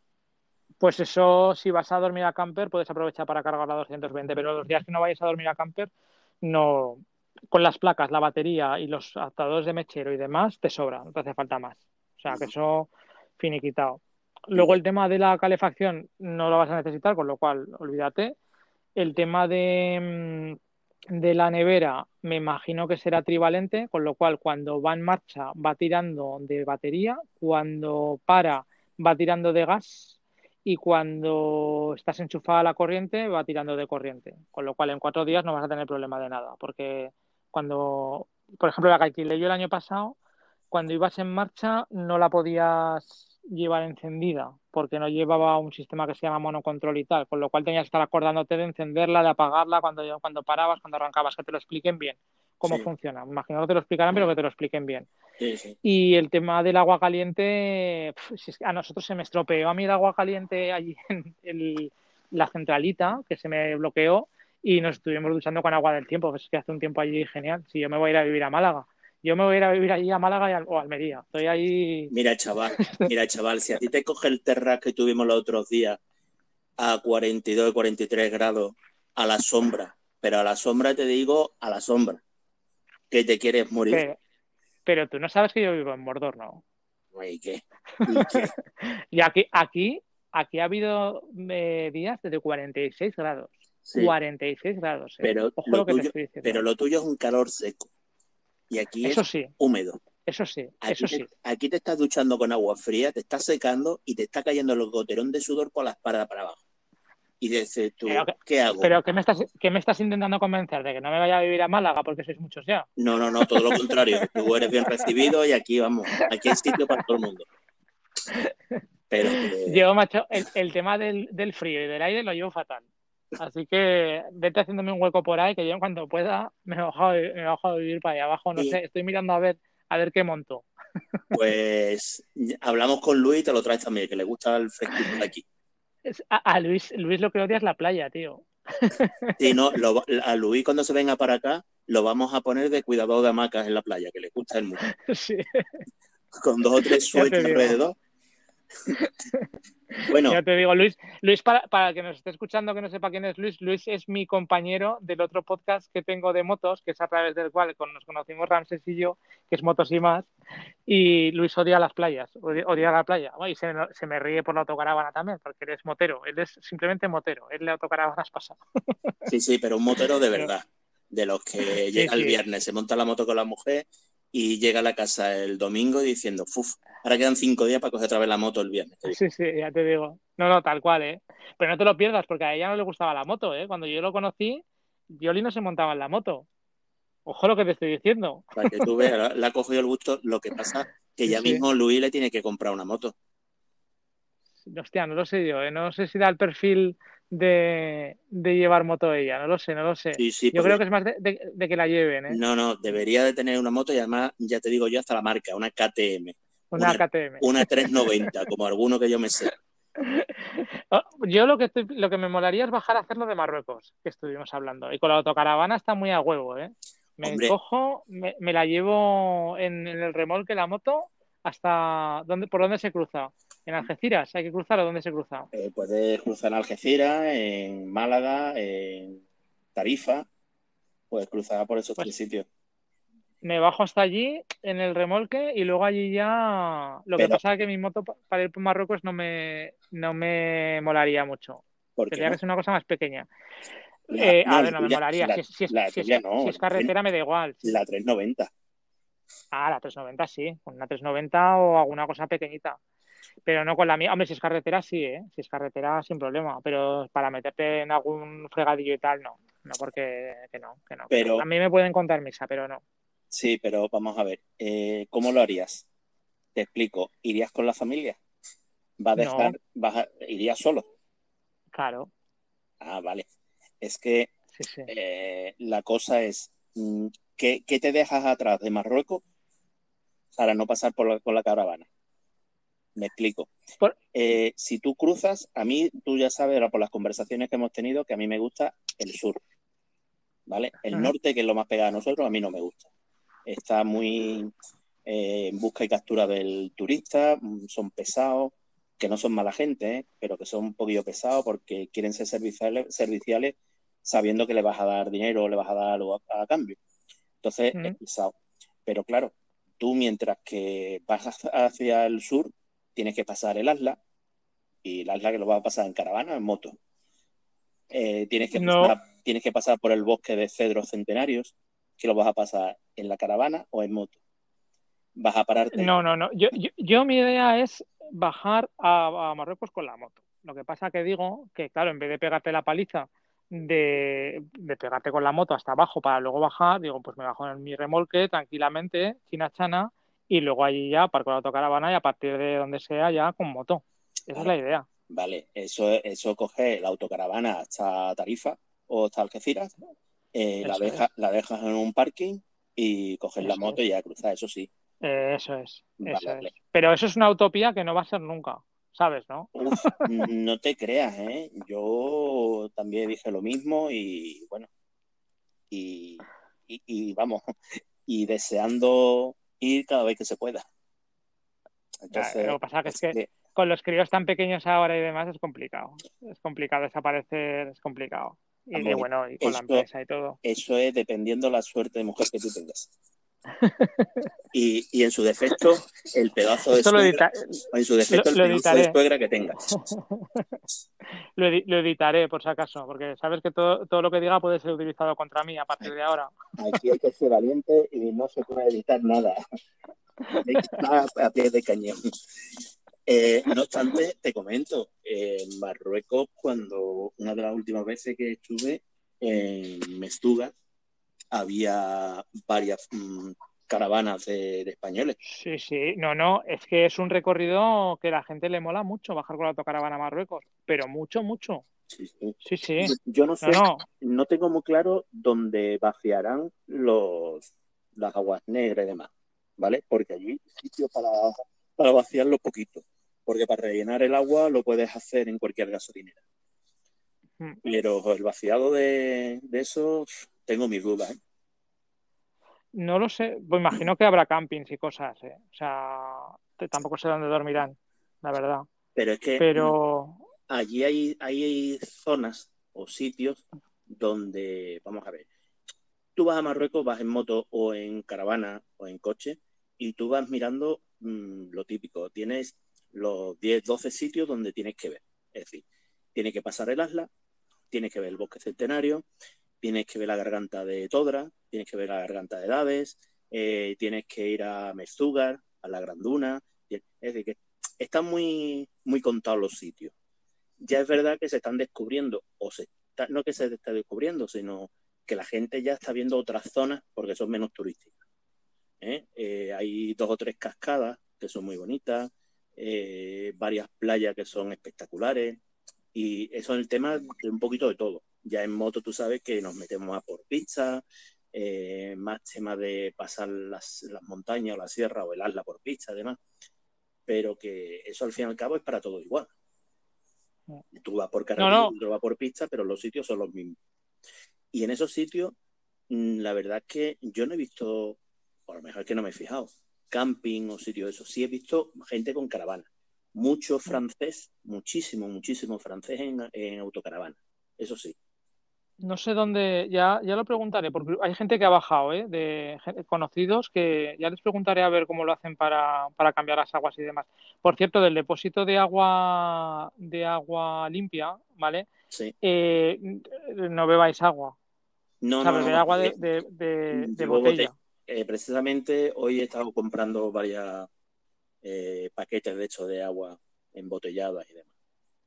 Pues eso, si vas a dormir a camper, puedes aprovechar para cargar la 220, pero los días que no vayas a dormir a camper, no, con las placas, la batería y los adaptadores de mechero y demás, te sobra, no te hace falta más. O sea, que eso finiquitado. Luego el tema de la calefacción no lo vas a necesitar, con lo cual olvídate. El tema de, mm, de la nevera me imagino que será trivalente, con lo cual cuando va en marcha va tirando de batería, cuando para va tirando de gas y cuando estás enchufada a la corriente va tirando de corriente, con lo cual en cuatro días no vas a tener problema de nada, porque cuando, por ejemplo, la que alquilé yo el año pasado, cuando ibas en marcha no la podías llevar encendida, porque no llevaba un sistema que se llama monocontrol y tal, con lo cual tenías que estar acordándote de encenderla, de apagarla cuando, cuando parabas, cuando arrancabas, que te lo expliquen bien cómo funciona. imagino que te lo explicarán, pero que te lo expliquen bien. y el tema del agua caliente, a nosotros se me estropeó a mí el agua caliente allí en la centralita, que se me bloqueó, y nos estuvimos duchando con agua del tiempo. Pues es que hace un tiempo allí genial. Si yo me voy a ir a vivir a Málaga. Yo me voy a ir a vivir allí a Málaga o a Almería. Estoy ahí. Mira, chaval, mira, chaval, si a ti te coge el terra que tuvimos los otros días a 42, 43 grados a la sombra, pero a la sombra te digo a la sombra que te quieres morir. Pero, tú no sabes que yo vivo en Mordor, ¿no? ¿Y qué? ¿Y, aquí, aquí, aquí ha habido eh, días de 46 grados. 46 grados. ¿eh? Pero, lo tuyo, pero lo tuyo es un calor seco. Y aquí Eso es sí. húmedo. Eso sí, eso sí. Aquí te estás duchando con agua fría, te estás secando y te está cayendo el goterón de sudor por la espalda para abajo. Y dices tú, que- ¿qué hago? Pero ¿qué me, estás, ¿qué me estás intentando convencer? ¿De que no me vaya a vivir a Málaga porque sois muchos ya? No, no, no, todo lo contrario. Tú eres bien recibido y aquí vamos, aquí hay sitio para todo el mundo. Pero que- Yo, macho, el, el tema del, del frío y del aire lo llevo fatal. Así que vete haciéndome un hueco por ahí que yo en cuanto pueda me bajo, me bajo a vivir para allá abajo. No Sí. sé, estoy mirando a ver a ver qué monto. pues hablamos con Luis y te lo traes también, que le gusta el fresquito de aquí. A, a Luis, Luis lo que odia es la playa, tío. Sí, no, lo- a Luis cuando se venga para acá lo vamos a poner de cuidador de hamacas en la playa, que le gusta el mucho. Sí. Con dos o tres sueltos alrededor. Bueno, Ya te digo, Luis, Luis para, para el que nos esté escuchando que no sepa quién es Luis, Luis es mi compañero del otro podcast que tengo de motos, que es a través del cual nos conocimos Ramses y yo, que es Motos y más, y Luis odia las playas, odia, odia la playa, y se, me- se me ríe por la autocaravana también, porque él es motero, él es simplemente motero, él de autocaravanas pasa. sí, sí, pero un motero de verdad, de los que llega el sí. viernes, se monta la moto con la mujer y llega a la casa el domingo diciendo, ¡fuf! Ahora quedan cinco días para coger otra vez la moto el viernes. Sí, sí, ya te digo. No, no, tal cual, ¿eh? Pero no te lo pierdas, porque a ella no le gustaba la moto, ¿eh? Cuando yo lo conocí, Yoli no se montaba en la moto. Ojo lo que te estoy diciendo. Para que tú veas, le ha cogido el gusto. Lo que pasa que ya Sí, sí. mismo Luis le tiene que comprar una moto. Hostia, no lo sé yo, ¿eh? No sé si da el perfil de, de llevar moto ella, no lo sé, no lo sé. Sí, sí, Yo creo que es más de, de- de que la lleven, ¿eh? No, no, debería de tener una moto y además, ya te digo yo, hasta la marca, una KTM, Una una- KTM. una 390, como alguno que yo me sé. Oh, Yo lo que estoy, lo que me molaría es bajar a hacerlo de Marruecos, que estuvimos hablando. Y con la autocaravana está muy a huevo, ¿eh? Me Hombre. cojo, me, me la llevo en, en el remolque la moto hasta dónde, por dónde se cruza. En Algeciras, hay que cruzar o dónde se cruza. Eh, puedes cruzar en Algeciras, en Málaga, en Tarifa, puedes cruzar por esos Pues- tres sitios. Me bajo hasta allí en el remolque y luego allí ya. Lo que pasa es que mi moto pa- para ir por Marruecos no me, no me molaría mucho. Tendría que ser una cosa más pequeña. La- Eh, no, a ver, no me molaría. La, Si es, si es- la si es- tuya no, si es carretera me da igual. la 390. Ah, la 390 sí, con una 390 o alguna cosa pequeñita. Pero no con la mía. Hombre, si es carretera sí, ¿eh? Si es carretera sin problema. Pero para meterte en algún fregadillo y tal, no. No, porque que no, que no. Pero- no. A mí me pueden contar misa, pero no. Sí, pero vamos a ver, eh, ¿cómo lo harías? Te explico, ¿irías con la familia? ¿Va a No. dejar, vas a- irías solo? Claro, Ah, vale. Es que sí, sí. eh, la cosa es, mm, ¿qué, qué te dejas atrás de Marruecos para no pasar por la, por la caravana? Me explico. Por- Eh, si tú cruzas, a mí, tú ya sabes, ahora por las conversaciones que hemos tenido, que a mí me gusta el sur, ¿vale? El Ajá. norte, que es lo más pegado a nosotros, a mí no me gusta. Está muy eh, en busca y captura del turista, mm, son pesados, que no son mala gente, ¿eh? pero que son un poquillo pesados porque quieren ser serviciales, serviciales sabiendo que le vas a dar dinero o le vas a dar algo a, a cambio. Entonces, es pesado. Pero claro, tú mientras que vas hacia el sur, tienes que pasar el Asla, y el Asla que lo vas a pasar en caravana o en moto. Eh, tienes, que No. pasar, tienes que pasar por el bosque de cedros centenarios, que lo vas a pasar en la caravana o en moto. Vas a pararte. No, no, no. Yo, yo, yo mi idea es bajar a, a Marruecos con la moto. Lo que pasa que digo que, claro, en vez de pegarte la paliza de, de pegarte con la moto hasta abajo para luego bajar, digo, pues me bajo en mi remolque tranquilamente, china chana, y luego allí ya parco la autocaravana y a partir de donde sea ya con moto. Esa es la idea. Vale, eso, eso coge la autocaravana hasta Tarifa o hasta Algeciras, eh, la, deja, la dejas en un parking y coges la moto y ya cruzas, eso sí. Eh, eso es, Vale, eso vale. es. Pero eso es una utopía que no va a ser nunca, ¿sabes, no? Uf, no te creas, ¿eh? Yo también dije lo mismo y bueno, y, y, y vamos, y deseando ir cada vez que se pueda. Entonces, lo que pasa que es que con los críos tan pequeños ahora y demás es complicado. Es complicado desaparecer, es complicado. Y de, Amor, bueno, y con la empresa y todo. eso es dependiendo la suerte de mujer que tú tengas. Y, y en su defecto, el pedazo de Esto lo, suegra, en su defecto, lo- lo el pedazo de suegra que tengas. lo, edi- lo editaré, por si acaso, porque sabes que todo, todo lo que diga puede ser utilizado contra mí a partir de ahora. Aquí hay que ser valiente y no se puede editar nada. Hay que estar a pie de cañón. Eh, no obstante, te comento, en Marruecos, cuando una de las últimas veces que estuve en Mestuga, había varias mm, caravanas de, españoles. Sí, sí, no, no, es que es un recorrido que a la gente le mola mucho bajar con la autocaravana a Marruecos, pero mucho, mucho. Sí, sí. Sí, sí. Yo no sé, no, tengo muy claro dónde vaciarán los, las aguas negras y demás, ¿vale? Porque allí sitio para, para vaciarlo poquito, porque para rellenar el agua lo puedes hacer en cualquier gasolinera. Hmm. Pero el vaciado de, de eso tengo mis dudas, ¿eh? No lo sé, pues imagino que habrá campings y cosas, ¿eh? o sea, tampoco sé dónde dormirán, la verdad. Pero es que Pero... allí hay, hay zonas o sitios donde, vamos a ver, tú vas a Marruecos, vas en moto o en caravana o en coche y tú vas mirando mm, lo típico. Tienes los 10, 12 sitios donde tienes que ver. Es decir, tienes que pasar el Asla, tienes que ver el bosque centenario, tienes que ver la garganta de Todra, tienes que ver la garganta de Daves, eh, tienes que ir a Mezugar, a la Granduna. Es decir, que están muy, muy contados los sitios. Ya es verdad que se están descubriendo, o se no que se esté descubriendo, sino que la gente ya está viendo otras zonas porque son menos turísticas. ¿eh? Eh, hay dos o tres cascadas que son muy bonitas, varias playas que son espectaculares, y eso es el tema de un poquito de todo. Ya en moto tú sabes que nos metemos a por pista, eh, más tema de pasar las, montañas o la sierra o el asla por pista, además. Pero que eso al fin y al cabo es para todo igual. Tú vas por carretera, tú vas por pista, pero los sitios son los mismos. Y en esos sitios, mm, la verdad es que yo no he visto, o a lo mejor es que no me he fijado, camping o sitios de esos. Sí he visto gente con caravana. Mucho francés, muchísimo, muchísimo francés en, en autocaravana. Eso sí no sé dónde, ya, ya lo preguntaré, porque hay gente que ha bajado, ¿eh? de conocidos, que ya les preguntaré a ver cómo lo hacen para, cambiar las aguas y demás. Por cierto, del depósito de agua de agua limpia, ¿vale? Sí. Eh, no bebáis agua. No, no, no, agua de, de, de, botella. Eh, precisamente hoy he estado comprando varios eh, paquetes, de hecho, de agua embotelladas y demás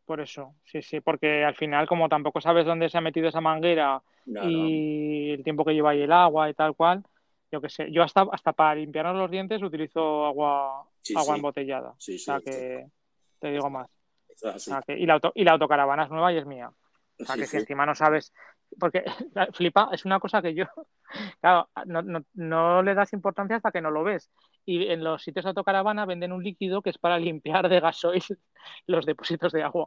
por eso, sí, sí, porque al final como tampoco sabes dónde se ha metido esa manguera y el tiempo que lleva ahí el agua y tal cual, yo qué sé, yo hasta, hasta para limpiarnos los dientes utilizo agua, agua embotellada. Sí, o sea que te digo más. y, la auto, y la autocaravana es nueva y es mía. O sea que si encima no sabes, porque flipa, es una cosa que yo, claro, no, no, no, le das importancia hasta que no lo ves. Y en los sitios de autocaravana venden un líquido que es para limpiar de gasoil los depósitos de agua.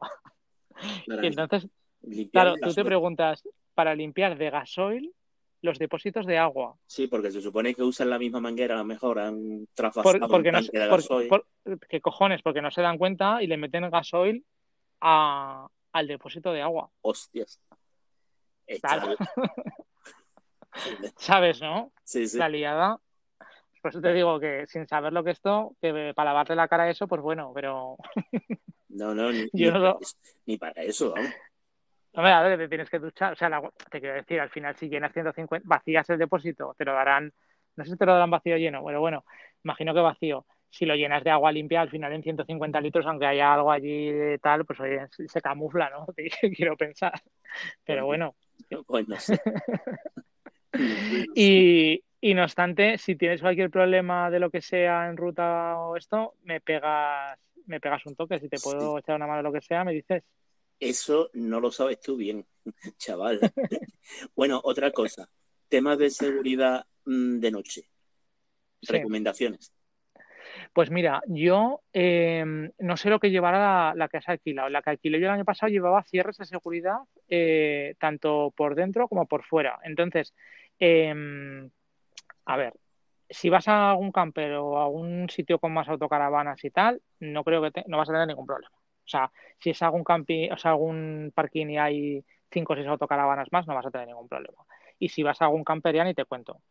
y entonces, claro, tú te preguntas, para limpiar de gasoil los depósitos de agua. Sí, porque se supone que usan la misma manguera, a lo mejor han trasvasado porque no, de gasoil. ¿Qué cojones? Porque no se dan cuenta y le meten gasoil a, al depósito de agua. Hostias. ¿Sabes, no? Sí, sí. La liada. Por eso te digo que sin saber lo que esto, que para lavarte la cara eso, pues bueno, pero. No, no, ni, ni, para, eso, vamos. No me da que te tienes que duchar. O sea, te quiero decir, al final, si llenas 150, vacías el depósito, te lo darán. No sé si te lo darán vacío o lleno, pero bueno, imagino que vacío. Si lo llenas de agua limpia, al final en 150 litros, aunque haya algo allí de tal, pues oye, se camufla, ¿no? quiero pensar. Pero bueno. No sé. y, y no obstante, si tienes cualquier problema de lo que sea en ruta o esto, me pegas, me pegas un toque. Si te puedo echar una mano de lo que sea, me dices. Eso no lo sabes tú bien, chaval. bueno, otra cosa. Temas de seguridad mm, de noche. Recomendaciones. Pues mira, yo em, no sé lo que llevará la, que has alquilado. La que alquilé yo el año pasado llevaba cierres de seguridad eh, tanto por dentro como por fuera. Entonces, eh, a ver, si vas a algún camper o a algún sitio con más autocaravanas y tal, no creo que no vas a tener ningún problema. O sea, si es algún camping, o sea, algún parking y hay cinco o seis autocaravanas más, no vas a tener ningún problema. Y si vas a algún camper ya ni te cuento.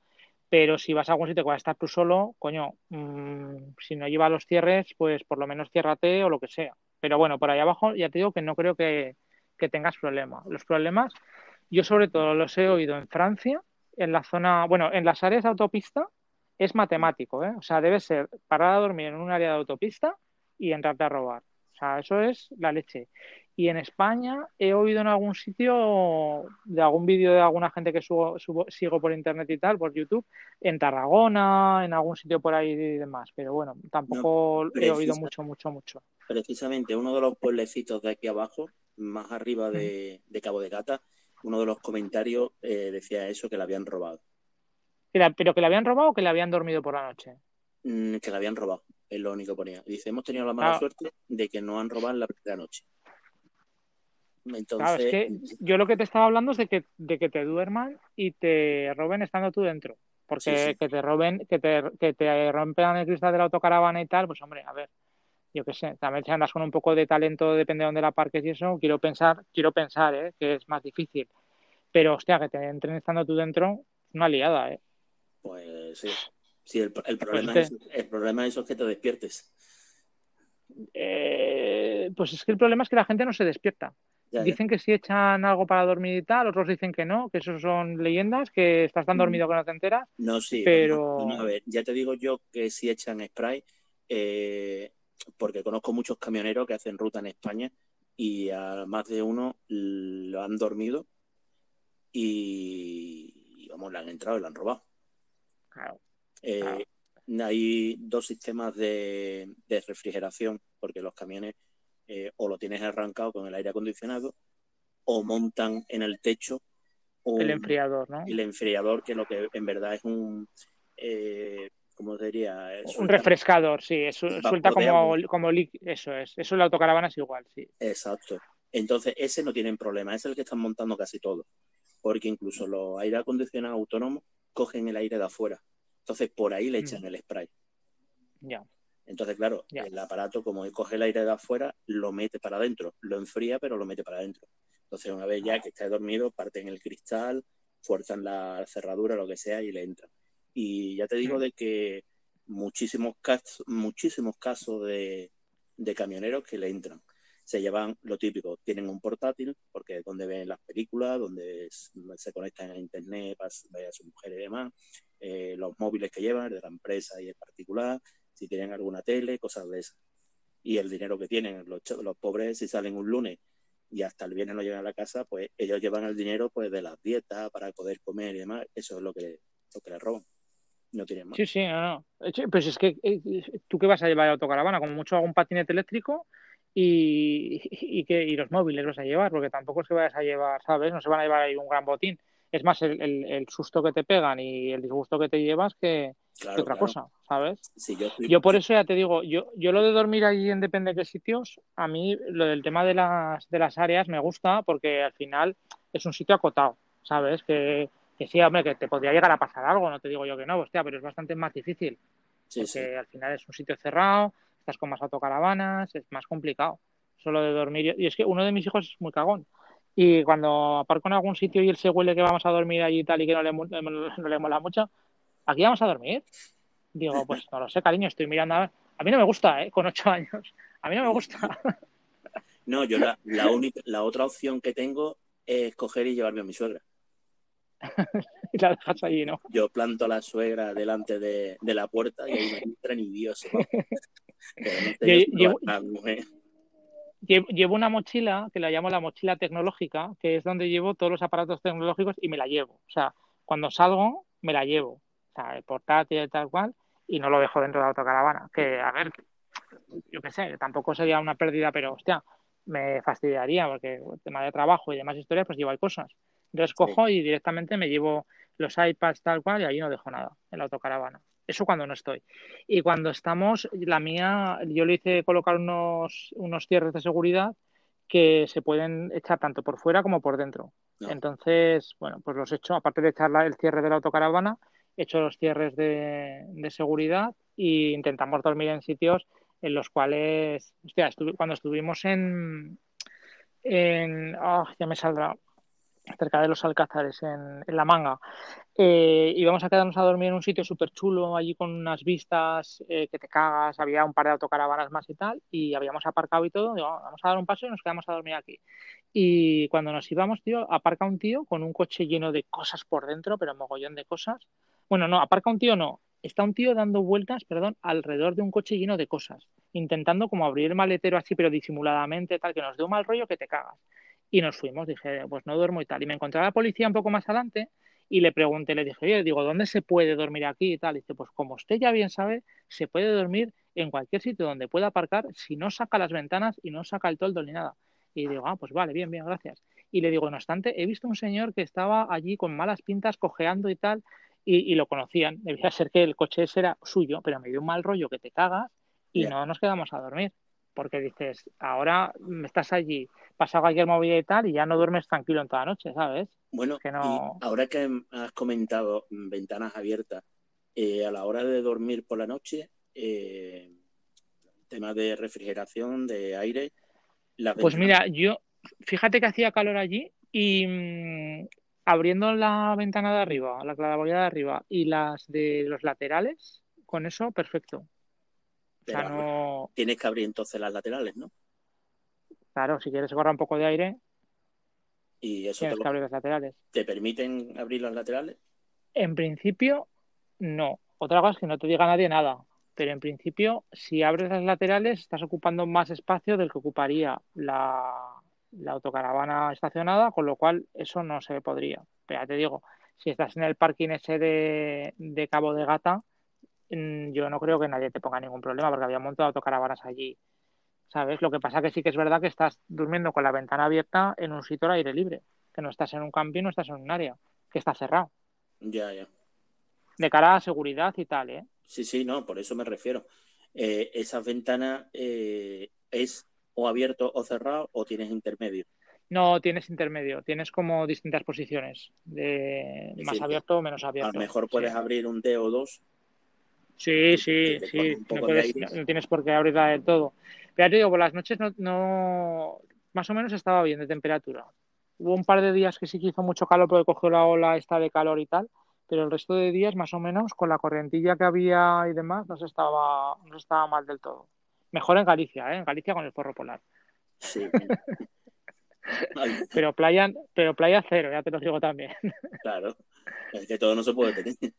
Pero si vas a algún sitio que vas a estar tú solo, coño, mm, si no lleva los cierres, pues por lo menos ciérrate o lo que sea. Pero bueno, por ahí abajo ya te digo que no creo que, que tengas problema. Los problemas, yo sobre todo los he oído en Francia en la zona, bueno, en las áreas de autopista es matemático, ¿eh? O sea, debe ser parar a dormir en un área de autopista y entrarte a robar. O sea, eso es la leche. Y en España he oído en algún sitio de algún vídeo de alguna gente que subo, sigo por internet y tal, por YouTube, en Tarragona, en algún sitio por ahí y demás. Pero bueno, tampoco he oído mucho, mucho, mucho. Precisamente uno de los pueblecitos de aquí abajo, más arriba de, Cabo de Gata, uno de los comentarios eh, decía eso, que la habían robado. ¿Pero que la habían robado o que le habían dormido por la noche? Mm, que la habían robado, es lo único que ponía. Dice, hemos tenido la mala suerte de que no han robado la primera noche. Claro, es que yo lo que te estaba hablando es de que, de que te duerman y te roben estando tú dentro. Porque que te roben, que te, que te rompan el cristal de la autocaravana y tal, pues hombre, a ver, yo qué sé, también si andas con un poco de talento, depende de dónde la parques y eso, quiero pensar, quiero pensar, ¿eh? que es más difícil. Pero, hostia, que te entren estando tú dentro, una liada, ¿eh? Pues sí. Sí, el, el problema, es, el problema es que te despiertes. Eh, pues es que el problema es que la gente no se despierta. Dicen que si echan algo para dormir y tal, otros dicen que no, que eso son leyendas, que estás tan mm. dormido que no te enteras. No, sí, pero... a ver, ya te digo yo que si echan spray, eh, porque conozco muchos camioneros que hacen ruta en España y a más de uno lo han dormido y, vamos, le han entrado y lo han robado. Claro. Eh, hay dos sistemas de, refrigeración, porque los camiones eh, o lo tienes arrancado con el aire acondicionado o montan en el techo el enfriador, ¿no? El enfriador, que lo que en verdad es un, eh, ¿cómo diría? un refrescador, sí, suelta como, como eso es, eso en la autocaravana es igual, sí. Exacto. Entonces, ese no tienen problema, es el que están montando casi todo, porque incluso los aire acondicionados autónomos cogen el aire de afuera. Entonces, por ahí le echan el spray. Ya. Entonces, claro, el aparato, como coge el aire de afuera, lo mete para adentro. Lo enfría, pero lo mete para adentro. Entonces, una vez ya que está dormido, parten el cristal, fuerzan la cerradura, lo que sea, y le entran. Y ya te digo de que muchísimos casos, muchísimos casos de, camioneros que le entran. Se llevan lo típico, tienen un portátil, porque es donde ven las películas, donde se conectan a internet para ver a su mujer y demás, eh, los móviles que llevan, de la empresa y en particular, si tienen alguna tele, cosas de esas. Y el dinero que tienen, los, los pobres, si salen un lunes y hasta el viernes no llegan a la casa, pues ellos llevan el dinero pues de las dietas para poder comer y demás. Eso es lo que, lo que les roban. No tienen más. Sí, sí, no, no. Pues es que eh, tú qué vas a llevar a autocaravana, como mucho algún patinete eléctrico y, y, que, y los móviles vas a llevar, porque tampoco es que vayas a llevar, ¿sabes? No se van a llevar ahí un gran botín. Es más el, el, susto que te pegan y el disgusto que te llevas que, otra cosa, ¿sabes? yo, por eso ya te digo, yo, yo lo de dormir allí en depende de qué sitios, a mí lo del tema de las, de las áreas me gusta porque al final es un sitio acotado, ¿sabes? Que, que sí, hombre, que te podría llegar a pasar algo, no te digo yo que no, hostia, pero es bastante más difícil. porque al final es un sitio cerrado, estás con más autocaravanas, es más complicado. Solo de dormir. Y es que uno de mis hijos es muy cagón. Y cuando aparco en algún sitio y él se huele que vamos a dormir allí y tal y que no le, no le mola mucho, ¿aquí vamos a dormir? Digo, pues no lo sé, cariño, estoy mirando a ver. A mí no me gusta, ¿eh? Con ocho años. A mí no me gusta. No, yo la, la, única, la otra opción que tengo es coger y llevarme a mi suegra. y la dejas allí, ¿no? Yo planto a la suegra delante de, de la puerta y ahí no entra ni Dios. llevo, llevo, una mochila que la llamo la mochila tecnológica, que es donde llevo todos los aparatos tecnológicos y me la llevo. O sea, cuando salgo, me la llevo sea, portátil y tal cual, y no lo dejo dentro de la autocaravana. Que, a ver, yo qué sé, tampoco sería una pérdida, pero hostia, me fastidiaría porque el tema de trabajo y demás historias, pues llevo hay cosas. Entonces cojo y directamente me llevo los iPads tal cual y ahí no dejo nada en la autocaravana. Eso cuando no estoy. Y cuando estamos, la mía, yo le hice colocar unos, unos cierres de seguridad que se pueden echar tanto por fuera como por dentro. Entonces, bueno, pues los he hecho, aparte de echar el cierre de la autocaravana, hecho los cierres de, seguridad e intentamos dormir en sitios en los cuales, hostia, cuando estuvimos en, en oh, ya me saldrá, cerca de los Alcázares, en, La Manga, eh, íbamos a quedarnos a dormir en un sitio súper chulo, allí con unas vistas eh, que te cagas, había un par de autocaravanas más y tal, y habíamos aparcado y todo, digo, vamos a dar un paso y nos quedamos a dormir aquí. Y cuando nos íbamos, tío, aparca un tío con un coche lleno de cosas por dentro, pero mogollón de cosas, bueno, no, aparca un tío no. está un tío dando vueltas, perdón, alrededor de un coche lleno de cosas, intentando como abrir el maletero así, pero disimuladamente, tal, que nos dé un mal rollo que te cagas. Y nos fuimos, dije, pues no duermo y tal. Y me encontré a la policía un poco más adelante y le pregunté, le dije, oye, digo, ¿dónde se puede dormir aquí y tal? Y dice, pues como usted ya bien sabe, se puede dormir en cualquier sitio donde pueda aparcar si no saca las ventanas y no saca el toldo ni nada. Y digo, ah, pues vale, bien, bien, gracias. Y le digo, no obstante, he visto un señor que estaba allí con malas pintas, cojeando y tal, y, lo conocían. Debía ser que el coche ese era suyo, pero me dio un mal rollo que te cagas y no nos quedamos a dormir. Porque dices, ahora estás allí, pasa cualquier movida y tal, y ya no duermes tranquilo en toda la noche, ¿sabes? Bueno, ahora que has comentado ventanas abiertas, eh, a la hora de dormir por la noche, eh, tema de refrigeración, de aire. pues mira, yo, fíjate que hacía calor allí y mm, abriendo la ventana de arriba, la claraboya de arriba y las de los laterales, con eso, perfecto. O sea, no... Tienes que abrir entonces las laterales, ¿no? Claro, si quieres correr un poco de aire, y eso tienes que abrir las laterales. ¿Te permiten abrir las laterales? En principio, no. Otra cosa es que no te diga nadie nada. Pero en principio, si abres las laterales, estás ocupando más espacio del que ocuparía la, la autocaravana estacionada, con lo cual eso no se podría. Pero ya te digo, si estás en el parking ese de, Cabo de Gata, yo no creo que nadie te ponga ningún problema porque había un montón de autocaravanas allí. ¿Sabes? Lo que pasa que sí que es verdad que estás durmiendo con la ventana abierta en un sitio al aire libre, que no estás en un camping, no estás en un área, que está cerrado. Ya, ya. De cara a seguridad y tal, ¿eh? Sí, sí, no, por eso me refiero. Eh, esa ventana eh, es o abierto o cerrado o tienes intermedio? No, tienes intermedio, tienes como distintas posiciones, de más abierto o menos abierto. A lo mejor puedes abrir un D o dos. Sí, sí, sí, no, tienes por qué abrirla del todo. Pero te digo, por las noches no, más o menos estaba bien de temperatura. Hubo un par de días que sí que hizo mucho calor porque cogió la ola esta de calor y tal, pero el resto de días más o menos con la corrientilla que había y demás no se estaba, no estaba mal del todo. Mejor en Galicia, ¿eh? En Galicia con el forro polar. Sí. pero playa, pero playa cero, ya te lo digo también. Claro, es que todo no se puede tener.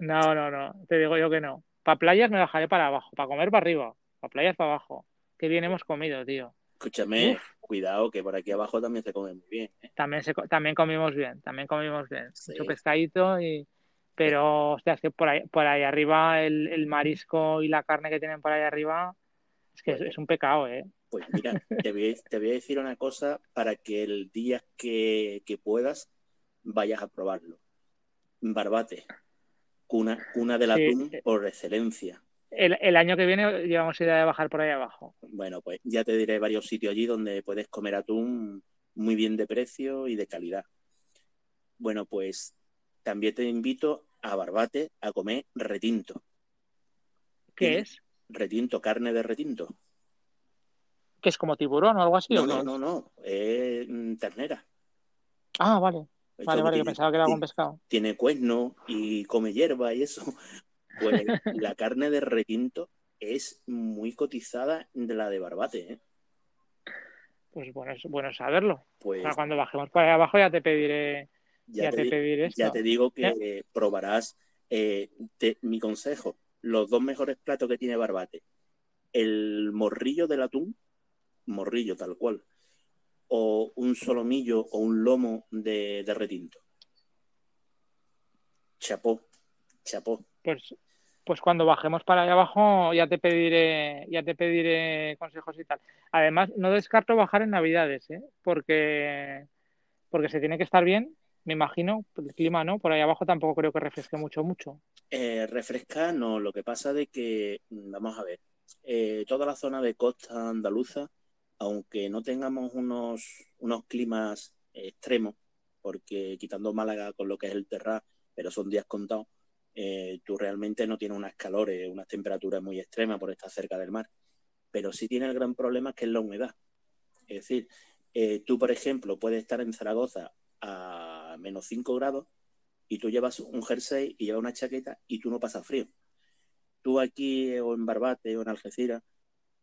No, no, no, te digo yo que no. Para playas me bajaré para abajo, para comer para arriba, para playas para abajo. Qué bien hemos comido, tío. Escúchame, cuidado, que por aquí abajo también se come muy bien. ¿eh? También, se, también comimos bien, también comimos bien. Mucho pescadito y... Pero, hostia, es que por ahí, por ahí arriba el, el marisco y la carne que tienen por ahí arriba es que es, un pecado, ¿eh? Pues mira, te voy, a decir una cosa para que el día que, puedas vayas a probarlo. Barbate, cuna, cuna del atún por excelencia. El, año que viene llevamos idea de bajar por ahí abajo. Bueno, pues ya te diré varios sitios allí donde puedes comer atún muy bien de precio y de calidad. Bueno, pues también te invito a Barbate a comer retinto. ¿Qué es? retinto, carne de retinto. ¿Que es como tiburón o algo así? No, no, no, no, es mm, ternera. Ah, vale. Vale, vale, yo pensaba que era algún pescado. Tiene cuerno y come hierba y eso. Pues la carne de retinto es muy cotizada de la de barbate, ¿eh? Pues bueno, es bueno saberlo. Pues, cuando bajemos para abajo ya te pediré, ya, te, pediré esto. Ya te digo que probarás eh, mi consejo los dos mejores platos que tiene Barbate. El morrillo del atún, morrillo tal cual, o un solomillo o un lomo de, retinto. Chapó, chapó. Pues, pues cuando bajemos para allá abajo ya te pediré, ya te pediré consejos y tal. Además, no descarto bajar en Navidades, ¿eh? porque, porque se tiene que estar bien me imagino, el clima no, por ahí abajo tampoco creo que refresque mucho, mucho. Eh, refresca, no, lo que pasa de que, mm, vamos a ver, eh, toda la zona de costa andaluza, aunque no tengamos unos, unos climas extremos, porque quitando Málaga con lo que es el terra, pero son días contados, eh, tú realmente no tienes unas calores, unas temperaturas muy extremas por estar cerca del mar. Pero sí tiene el gran problema que es la humedad. Es decir, tú, por ejemplo, puedes estar en Zaragoza a menos 5 grados y tú llevas un jersey y llevas una chaqueta y tú no pasas frío. Tú aquí o en Barbate o en Algeciras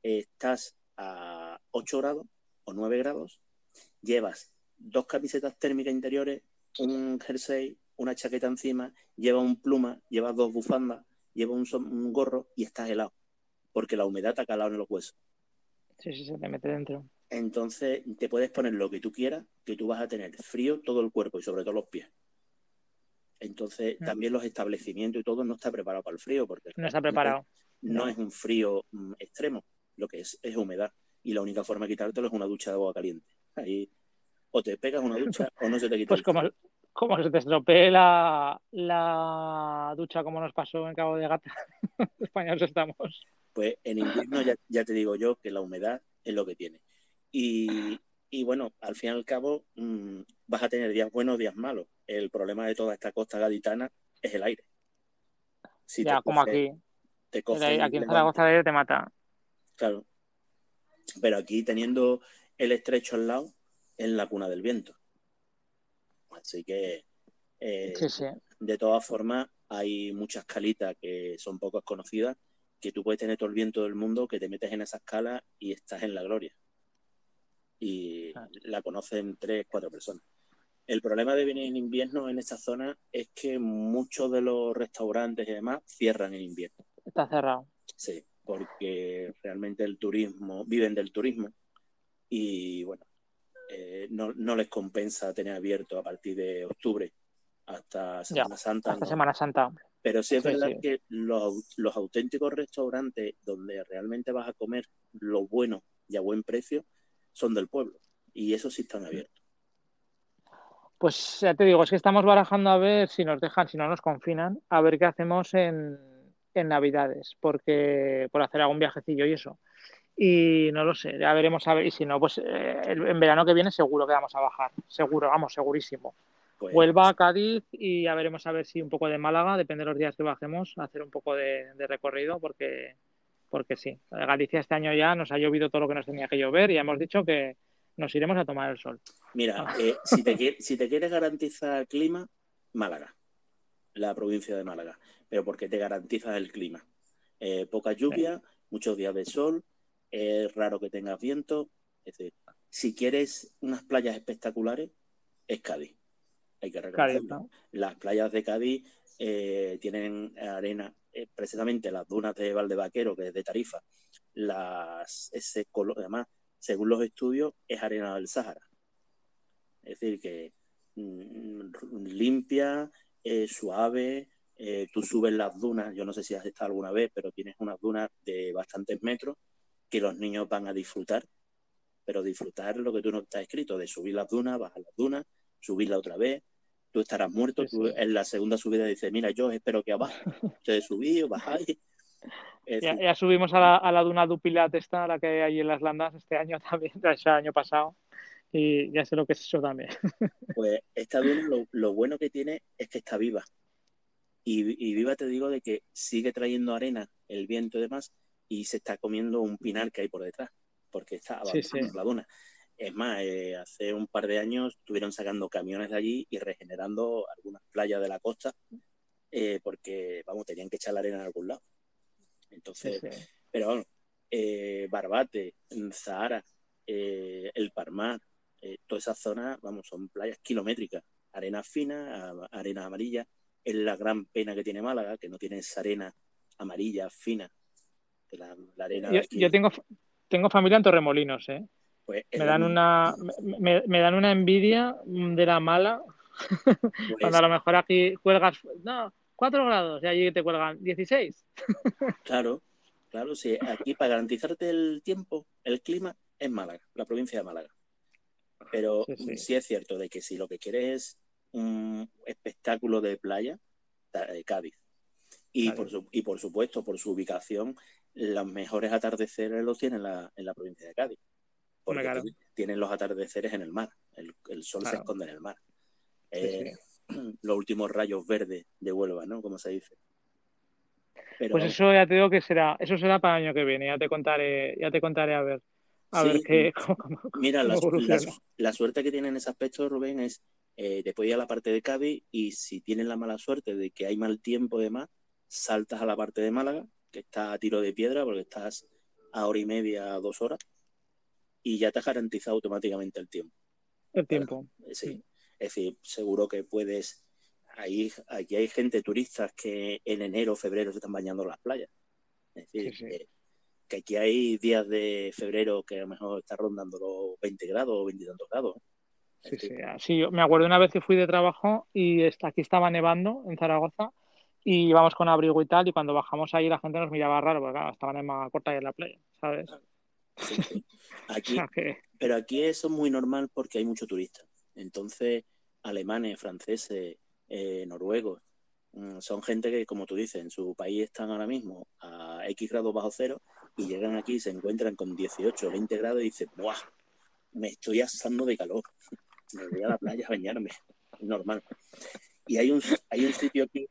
estás a 8 grados o 9 grados, llevas dos camisetas térmicas interiores, un jersey, una chaqueta encima, llevas un pluma, llevas dos bufandas, lleva un, gorro y estás helado, porque la humedad te ha calado en los huesos. Sí, sí, se te mete dentro. Entonces te puedes poner lo que tú quieras, que tú vas a tener frío todo el cuerpo y sobre todo los pies. Entonces, mm. también los establecimientos y todo no está preparado para el frío, porque no está preparado. No, es un frío mm, extremo, lo que es es humedad. Y la única forma de quitártelo es una ducha de agua caliente. Ahí o te pegas una ducha o no se te quita. Pues como, como se te estropee la, ducha como nos pasó en Cabo de Gata, españoles estamos. Pues en invierno ya, te digo yo que la humedad es lo que tiene. Y, bueno, al fin y al cabo mm, vas a tener días buenos, días malos. El problema de toda esta costa gaditana es el aire. ya, como aquí. Te aquí en Zaragoza el aire te mata. Claro. Pero aquí teniendo el estrecho al lado, es la cuna del viento. Así que, eh, de todas formas, hay muchas calitas que son poco conocidas, que tú puedes tener todo el viento del mundo, que te metes en esa escala y estás en la gloria. Y ah. la conocen tres, cuatro personas. El problema de venir en invierno en esta zona es que muchos de los restaurantes y demás cierran en invierno. Está cerrado. Sí, porque realmente el turismo, viven del turismo y bueno, eh, no, no, les compensa tener abierto a partir de octubre hasta Semana Santa. Hasta Semana Santa. Pero sí es verdad que los, los, auténticos restaurantes donde realmente vas a comer lo bueno y a buen precio son del pueblo. Y esos sí están abiertos. Pues ya te digo, es que estamos barajando a ver si nos dejan, si no nos confinan, a ver qué hacemos en, en Navidades, porque por hacer algún viajecillo y eso. Y no lo sé, ya veremos a ver. Y si no, pues eh, en verano que viene seguro que vamos a bajar. Seguro, vamos, segurísimo. Pues Vuelva a Cádiz y ya veremos a ver si un poco de Málaga, depende de los días que bajemos, hacer un poco de, recorrido, porque, porque sí. Galicia este año ya nos ha llovido todo lo que nos tenía que llover y ya hemos dicho que nos iremos a tomar el sol. Mira, eh, si, te, si te quieres garantizar clima, Málaga, la provincia de Málaga, pero porque te garantizas el clima. Eh, poca lluvia, muchos días de sol, es raro que tengas viento. Es decir, si quieres unas playas espectaculares, es Cádiz. Hay que reconocerlo. Las playas de Cádiz eh, tienen arena, eh, precisamente las dunas de Valdevaquero, que es de Tarifa, las, ese color, además, según los estudios, es arena del Sáhara. Es decir, que mm, limpia, suave, eh, tú subes las dunas, yo no sé si has estado alguna vez, pero tienes unas dunas de bastantes metros que los niños van a disfrutar, pero disfrutar lo que tú no estás escrito, de subir las dunas, bajar las dunas, subirla otra vez, tú estarás muerto, tú en la segunda subida dices, mira, yo espero que abajo, te subí o bajáis. Ya, subimos a la, a la duna Dupilat esta, la que hay en las Landas este año también, el año pasado, y ya sé lo que es eso también. Pues esta duna lo, lo bueno que tiene es que está viva. Y, y, viva te digo de que sigue trayendo arena, el viento y demás, y se está comiendo un pinar que hay por detrás, porque está avanzando la duna. Es más, eh, hace un par de años estuvieron sacando camiones de allí y regenerando algunas playas de la costa, eh, porque, vamos, tenían que echar la arena en algún lado. Entonces, pero bueno, eh, Barbate, Zahara, el Parmar, toda esa zona, vamos, son playas kilométricas, arena fina, arena amarilla. Es la gran pena que tiene Málaga, que no tiene esa arena amarilla, fina, yo, tengo, tengo familia en Torremolinos, ¿eh? Pues me dan una me, dan una envidia de la mala. Pues cuando a lo mejor aquí cuelgas no 4 grados y allí te cuelgan 16 claro claro sí. Aquí para garantizarte el tiempo el clima es Málaga la provincia de Málaga. Pero sí, es cierto de que si lo que quieres es un espectáculo de playa Cádiz y, Por y por supuesto por su ubicación los mejores atardeceres los tienen en la, provincia de Cádiz. Porque tienen los atardeceres en el mar. El, sol se esconde en el mar. Eh, los últimos rayos verdes de Huelva, ¿no? Como se dice. pues eso ya te digo que será, eso será para el año que viene, ya te contaré, ya te contaré a ver. A ver qué. mira, la, suerte que tiene en ese aspecto, Rubén, es eh, después ir a la parte de Cádiz y si tienen la mala suerte de que hay mal tiempo más, saltas a la parte de Málaga que está a tiro de piedra porque estás a hora y media, a dos horas, y ya te has garantizado automáticamente el tiempo. El tiempo. sí. Es decir, seguro que puedes ahí, aquí hay gente, turistas, que en enero o febrero se están bañando en las playas. Es decir, Que, aquí hay días de febrero que a lo mejor está rondando los 20 grados o 20 y tantos grados. Sí, sí, sí, yo me acuerdo una vez que fui de trabajo y aquí estaba nevando en Zaragoza y íbamos con abrigo y tal y cuando bajamos ahí la gente nos miraba raro porque claro, estaban en más corta ahí en la playa, ¿sabes? Aquí, Pero aquí eso es muy normal porque hay mucho turista. Entonces, alemanes, franceses, eh, noruegos, mm, son gente que, como tú dices, en su país están ahora mismo a X grados bajo cero y llegan aquí y se encuentran con 18 o 20 grados y dicen, ¡buah! Me estoy asando de calor. Me voy a la playa a bañarme. Normal. Y hay un, hay un sitio aquí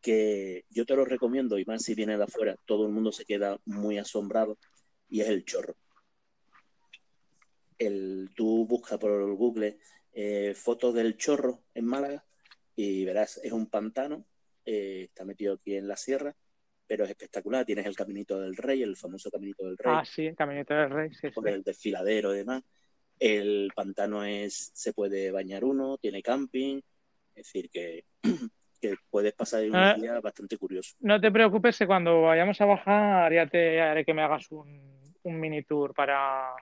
que yo te lo recomiendo, y más si vienes de afuera, todo el mundo se queda muy asombrado, y es el chorro. El, tú buscas por Google eh, fotos del chorro en Málaga y verás, es un pantano, eh, está metido aquí en la sierra, pero es espectacular. Tienes el Caminito del Rey, el famoso Caminito del Rey. Ah, sí, el Caminito del Rey, sí. Con el desfiladero y demás. El pantano es, se puede bañar uno, tiene camping, es decir, que, que puedes pasar un ah. día bastante curioso. No te preocupes que cuando vayamos a bajar ya te haré que me hagas un, un mini tour para,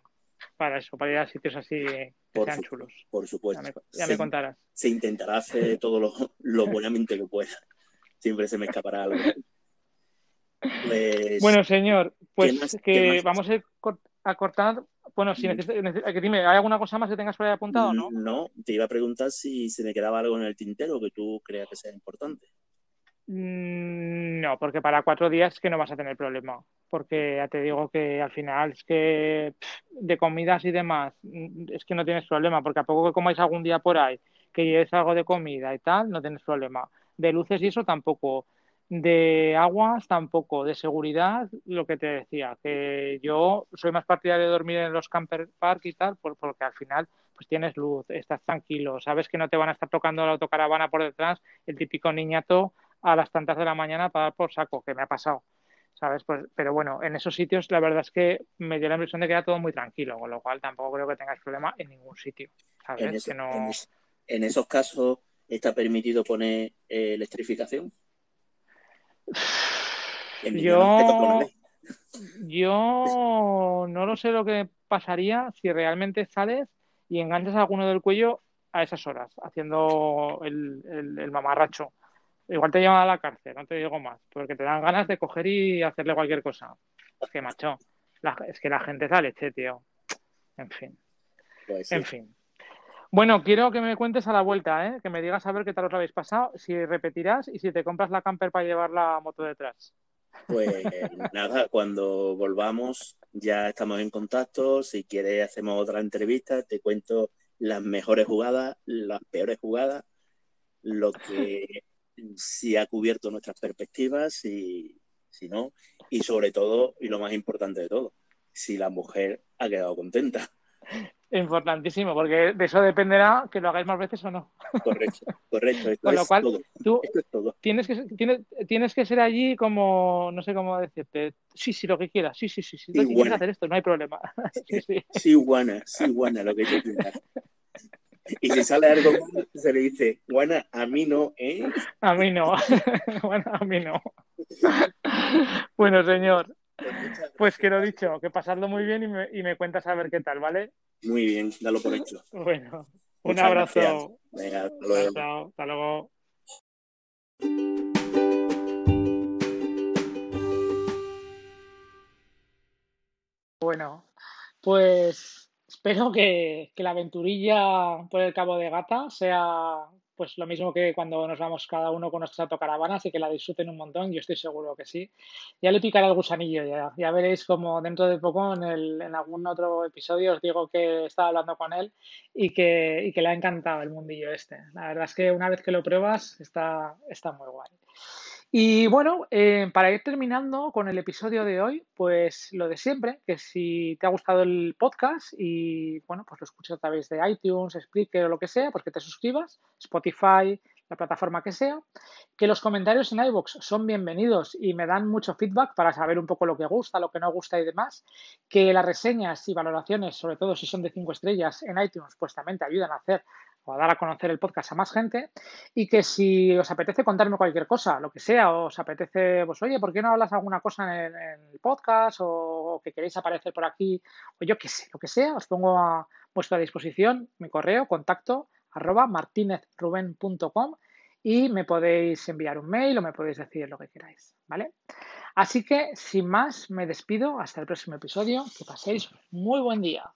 para eso, para ir a sitios así que sean chulos. Por supuesto. Ya me, contarás. Se intentará hacer todo lo, lo buenamente que pueda. Siempre se me escapará algo. Pues, bueno, señor, pues que vamos a cortar. Bueno, si mm. dime, ¿hay alguna cosa más que tengas por ahí apuntado no? No, te iba a preguntar si se me quedaba algo en el tintero que tú creas que sea importante. Mm, no, porque para cuatro días que no vas a tener problema. Porque ya te digo que al final es que de comidas y demás mm, es que no tienes problema. Porque a poco que comáis algún día por ahí, que lleves algo de comida y tal, no tienes problema. De luces y eso tampoco. De aguas tampoco. De seguridad, lo que te decía, que yo soy más partidario de dormir en los camper park y tal, porque al final pues tienes luz, estás tranquilo, sabes que no te van a estar tocando la autocaravana por detrás, el típico niñato a las tantas de la mañana para dar por saco, que me ha pasado. ¿Sabes? Pues, pero bueno, en esos sitios la verdad es que me dio la impresión de que era todo muy tranquilo, con lo cual tampoco creo que tengas problema en ningún sitio. ¿sabes? En, esos casos, ¿está permitido poner eh, electrificación? Yo, yo no lo sé lo que pasaría si realmente sales y enganchas a alguno del cuello a esas horas, haciendo el, el mamarracho igual te llevan a la cárcel, no te digo más, porque te dan ganas de coger y hacerle cualquier cosa. Es que, macho, es que la gente sale, che, tío. En fin. Pues en fin. Bueno, quiero que me cuentes a la vuelta, ¿eh? que me digas a ver qué tal os habéis pasado, si repetirás y si te compras la camper para llevar la moto detrás. Pues nada, cuando volvamos ya estamos en contacto. Si quieres hacemos otra entrevista, te cuento las mejores jugadas, las peores jugadas, lo que si ha cubierto nuestras perspectivas, y si no, y sobre todo, y lo más importante de todo, si la mujer ha quedado contenta. Importantísimo, porque de eso dependerá que lo hagáis más veces o no. Correcto, correcto. Con lo cual, tú Tienes, que, tienes, tienes que ser allí como, no sé cómo decirte, sí, sí, lo que quieras, sí, sí, sí, sí, sí quieres hacer esto, no hay problema. sí, sí. sí, buena, sí, buena, lo que yo quiera. Y si sale algo se le dice, Juana, a mí no, ¿eh? A mí no. bueno, a mí no. bueno, señor. Pues que lo dicho, que pasadlo muy bien y me, y me cuentas a ver qué tal, ¿vale? Muy bien, dalo por hecho. Bueno, un abrazo. Venga, hasta luego. Chao, hasta luego. Bueno, pues Espero que, la aventurilla por el Cabo de Gata sea pues lo mismo que cuando nos vamos cada uno con nuestras autocaravanas y que la disfruten un montón, yo estoy seguro que sí. Ya le picará el gusanillo, ya, ya veréis como dentro de poco en, el, en algún otro episodio os digo que estaba hablando con él y que, y que le ha encantado el mundillo este. La verdad es que una vez que lo pruebas está, está muy guay. Y bueno, eh, para ir terminando con el episodio de hoy, pues lo de siempre, que si te ha gustado el podcast y bueno, pues lo escuchas a través de iTunes, Spreaker o lo que sea, pues que te suscribas, Spotify, la plataforma que sea, que los comentarios en iVoox son bienvenidos y me dan mucho feedback para saber un poco lo que gusta, lo que no gusta y demás, que las reseñas y valoraciones, sobre todo si son de cinco estrellas en iTunes, pues también te ayudan a hacer o a dar a conocer el podcast a más gente y que si os apetece contarme cualquier cosa, lo que sea, o os apetece, pues oye, ¿por qué no hablas alguna cosa en el, podcast o, que queréis aparecer por aquí o yo qué sé, lo que sea, os pongo a vuestra disposición mi correo, contacto arroba martinezruben.com y me podéis enviar un mail o me podéis decir lo que queráis, ¿vale? Así que, sin más, me despido. Hasta el próximo episodio. Que paséis muy buen día.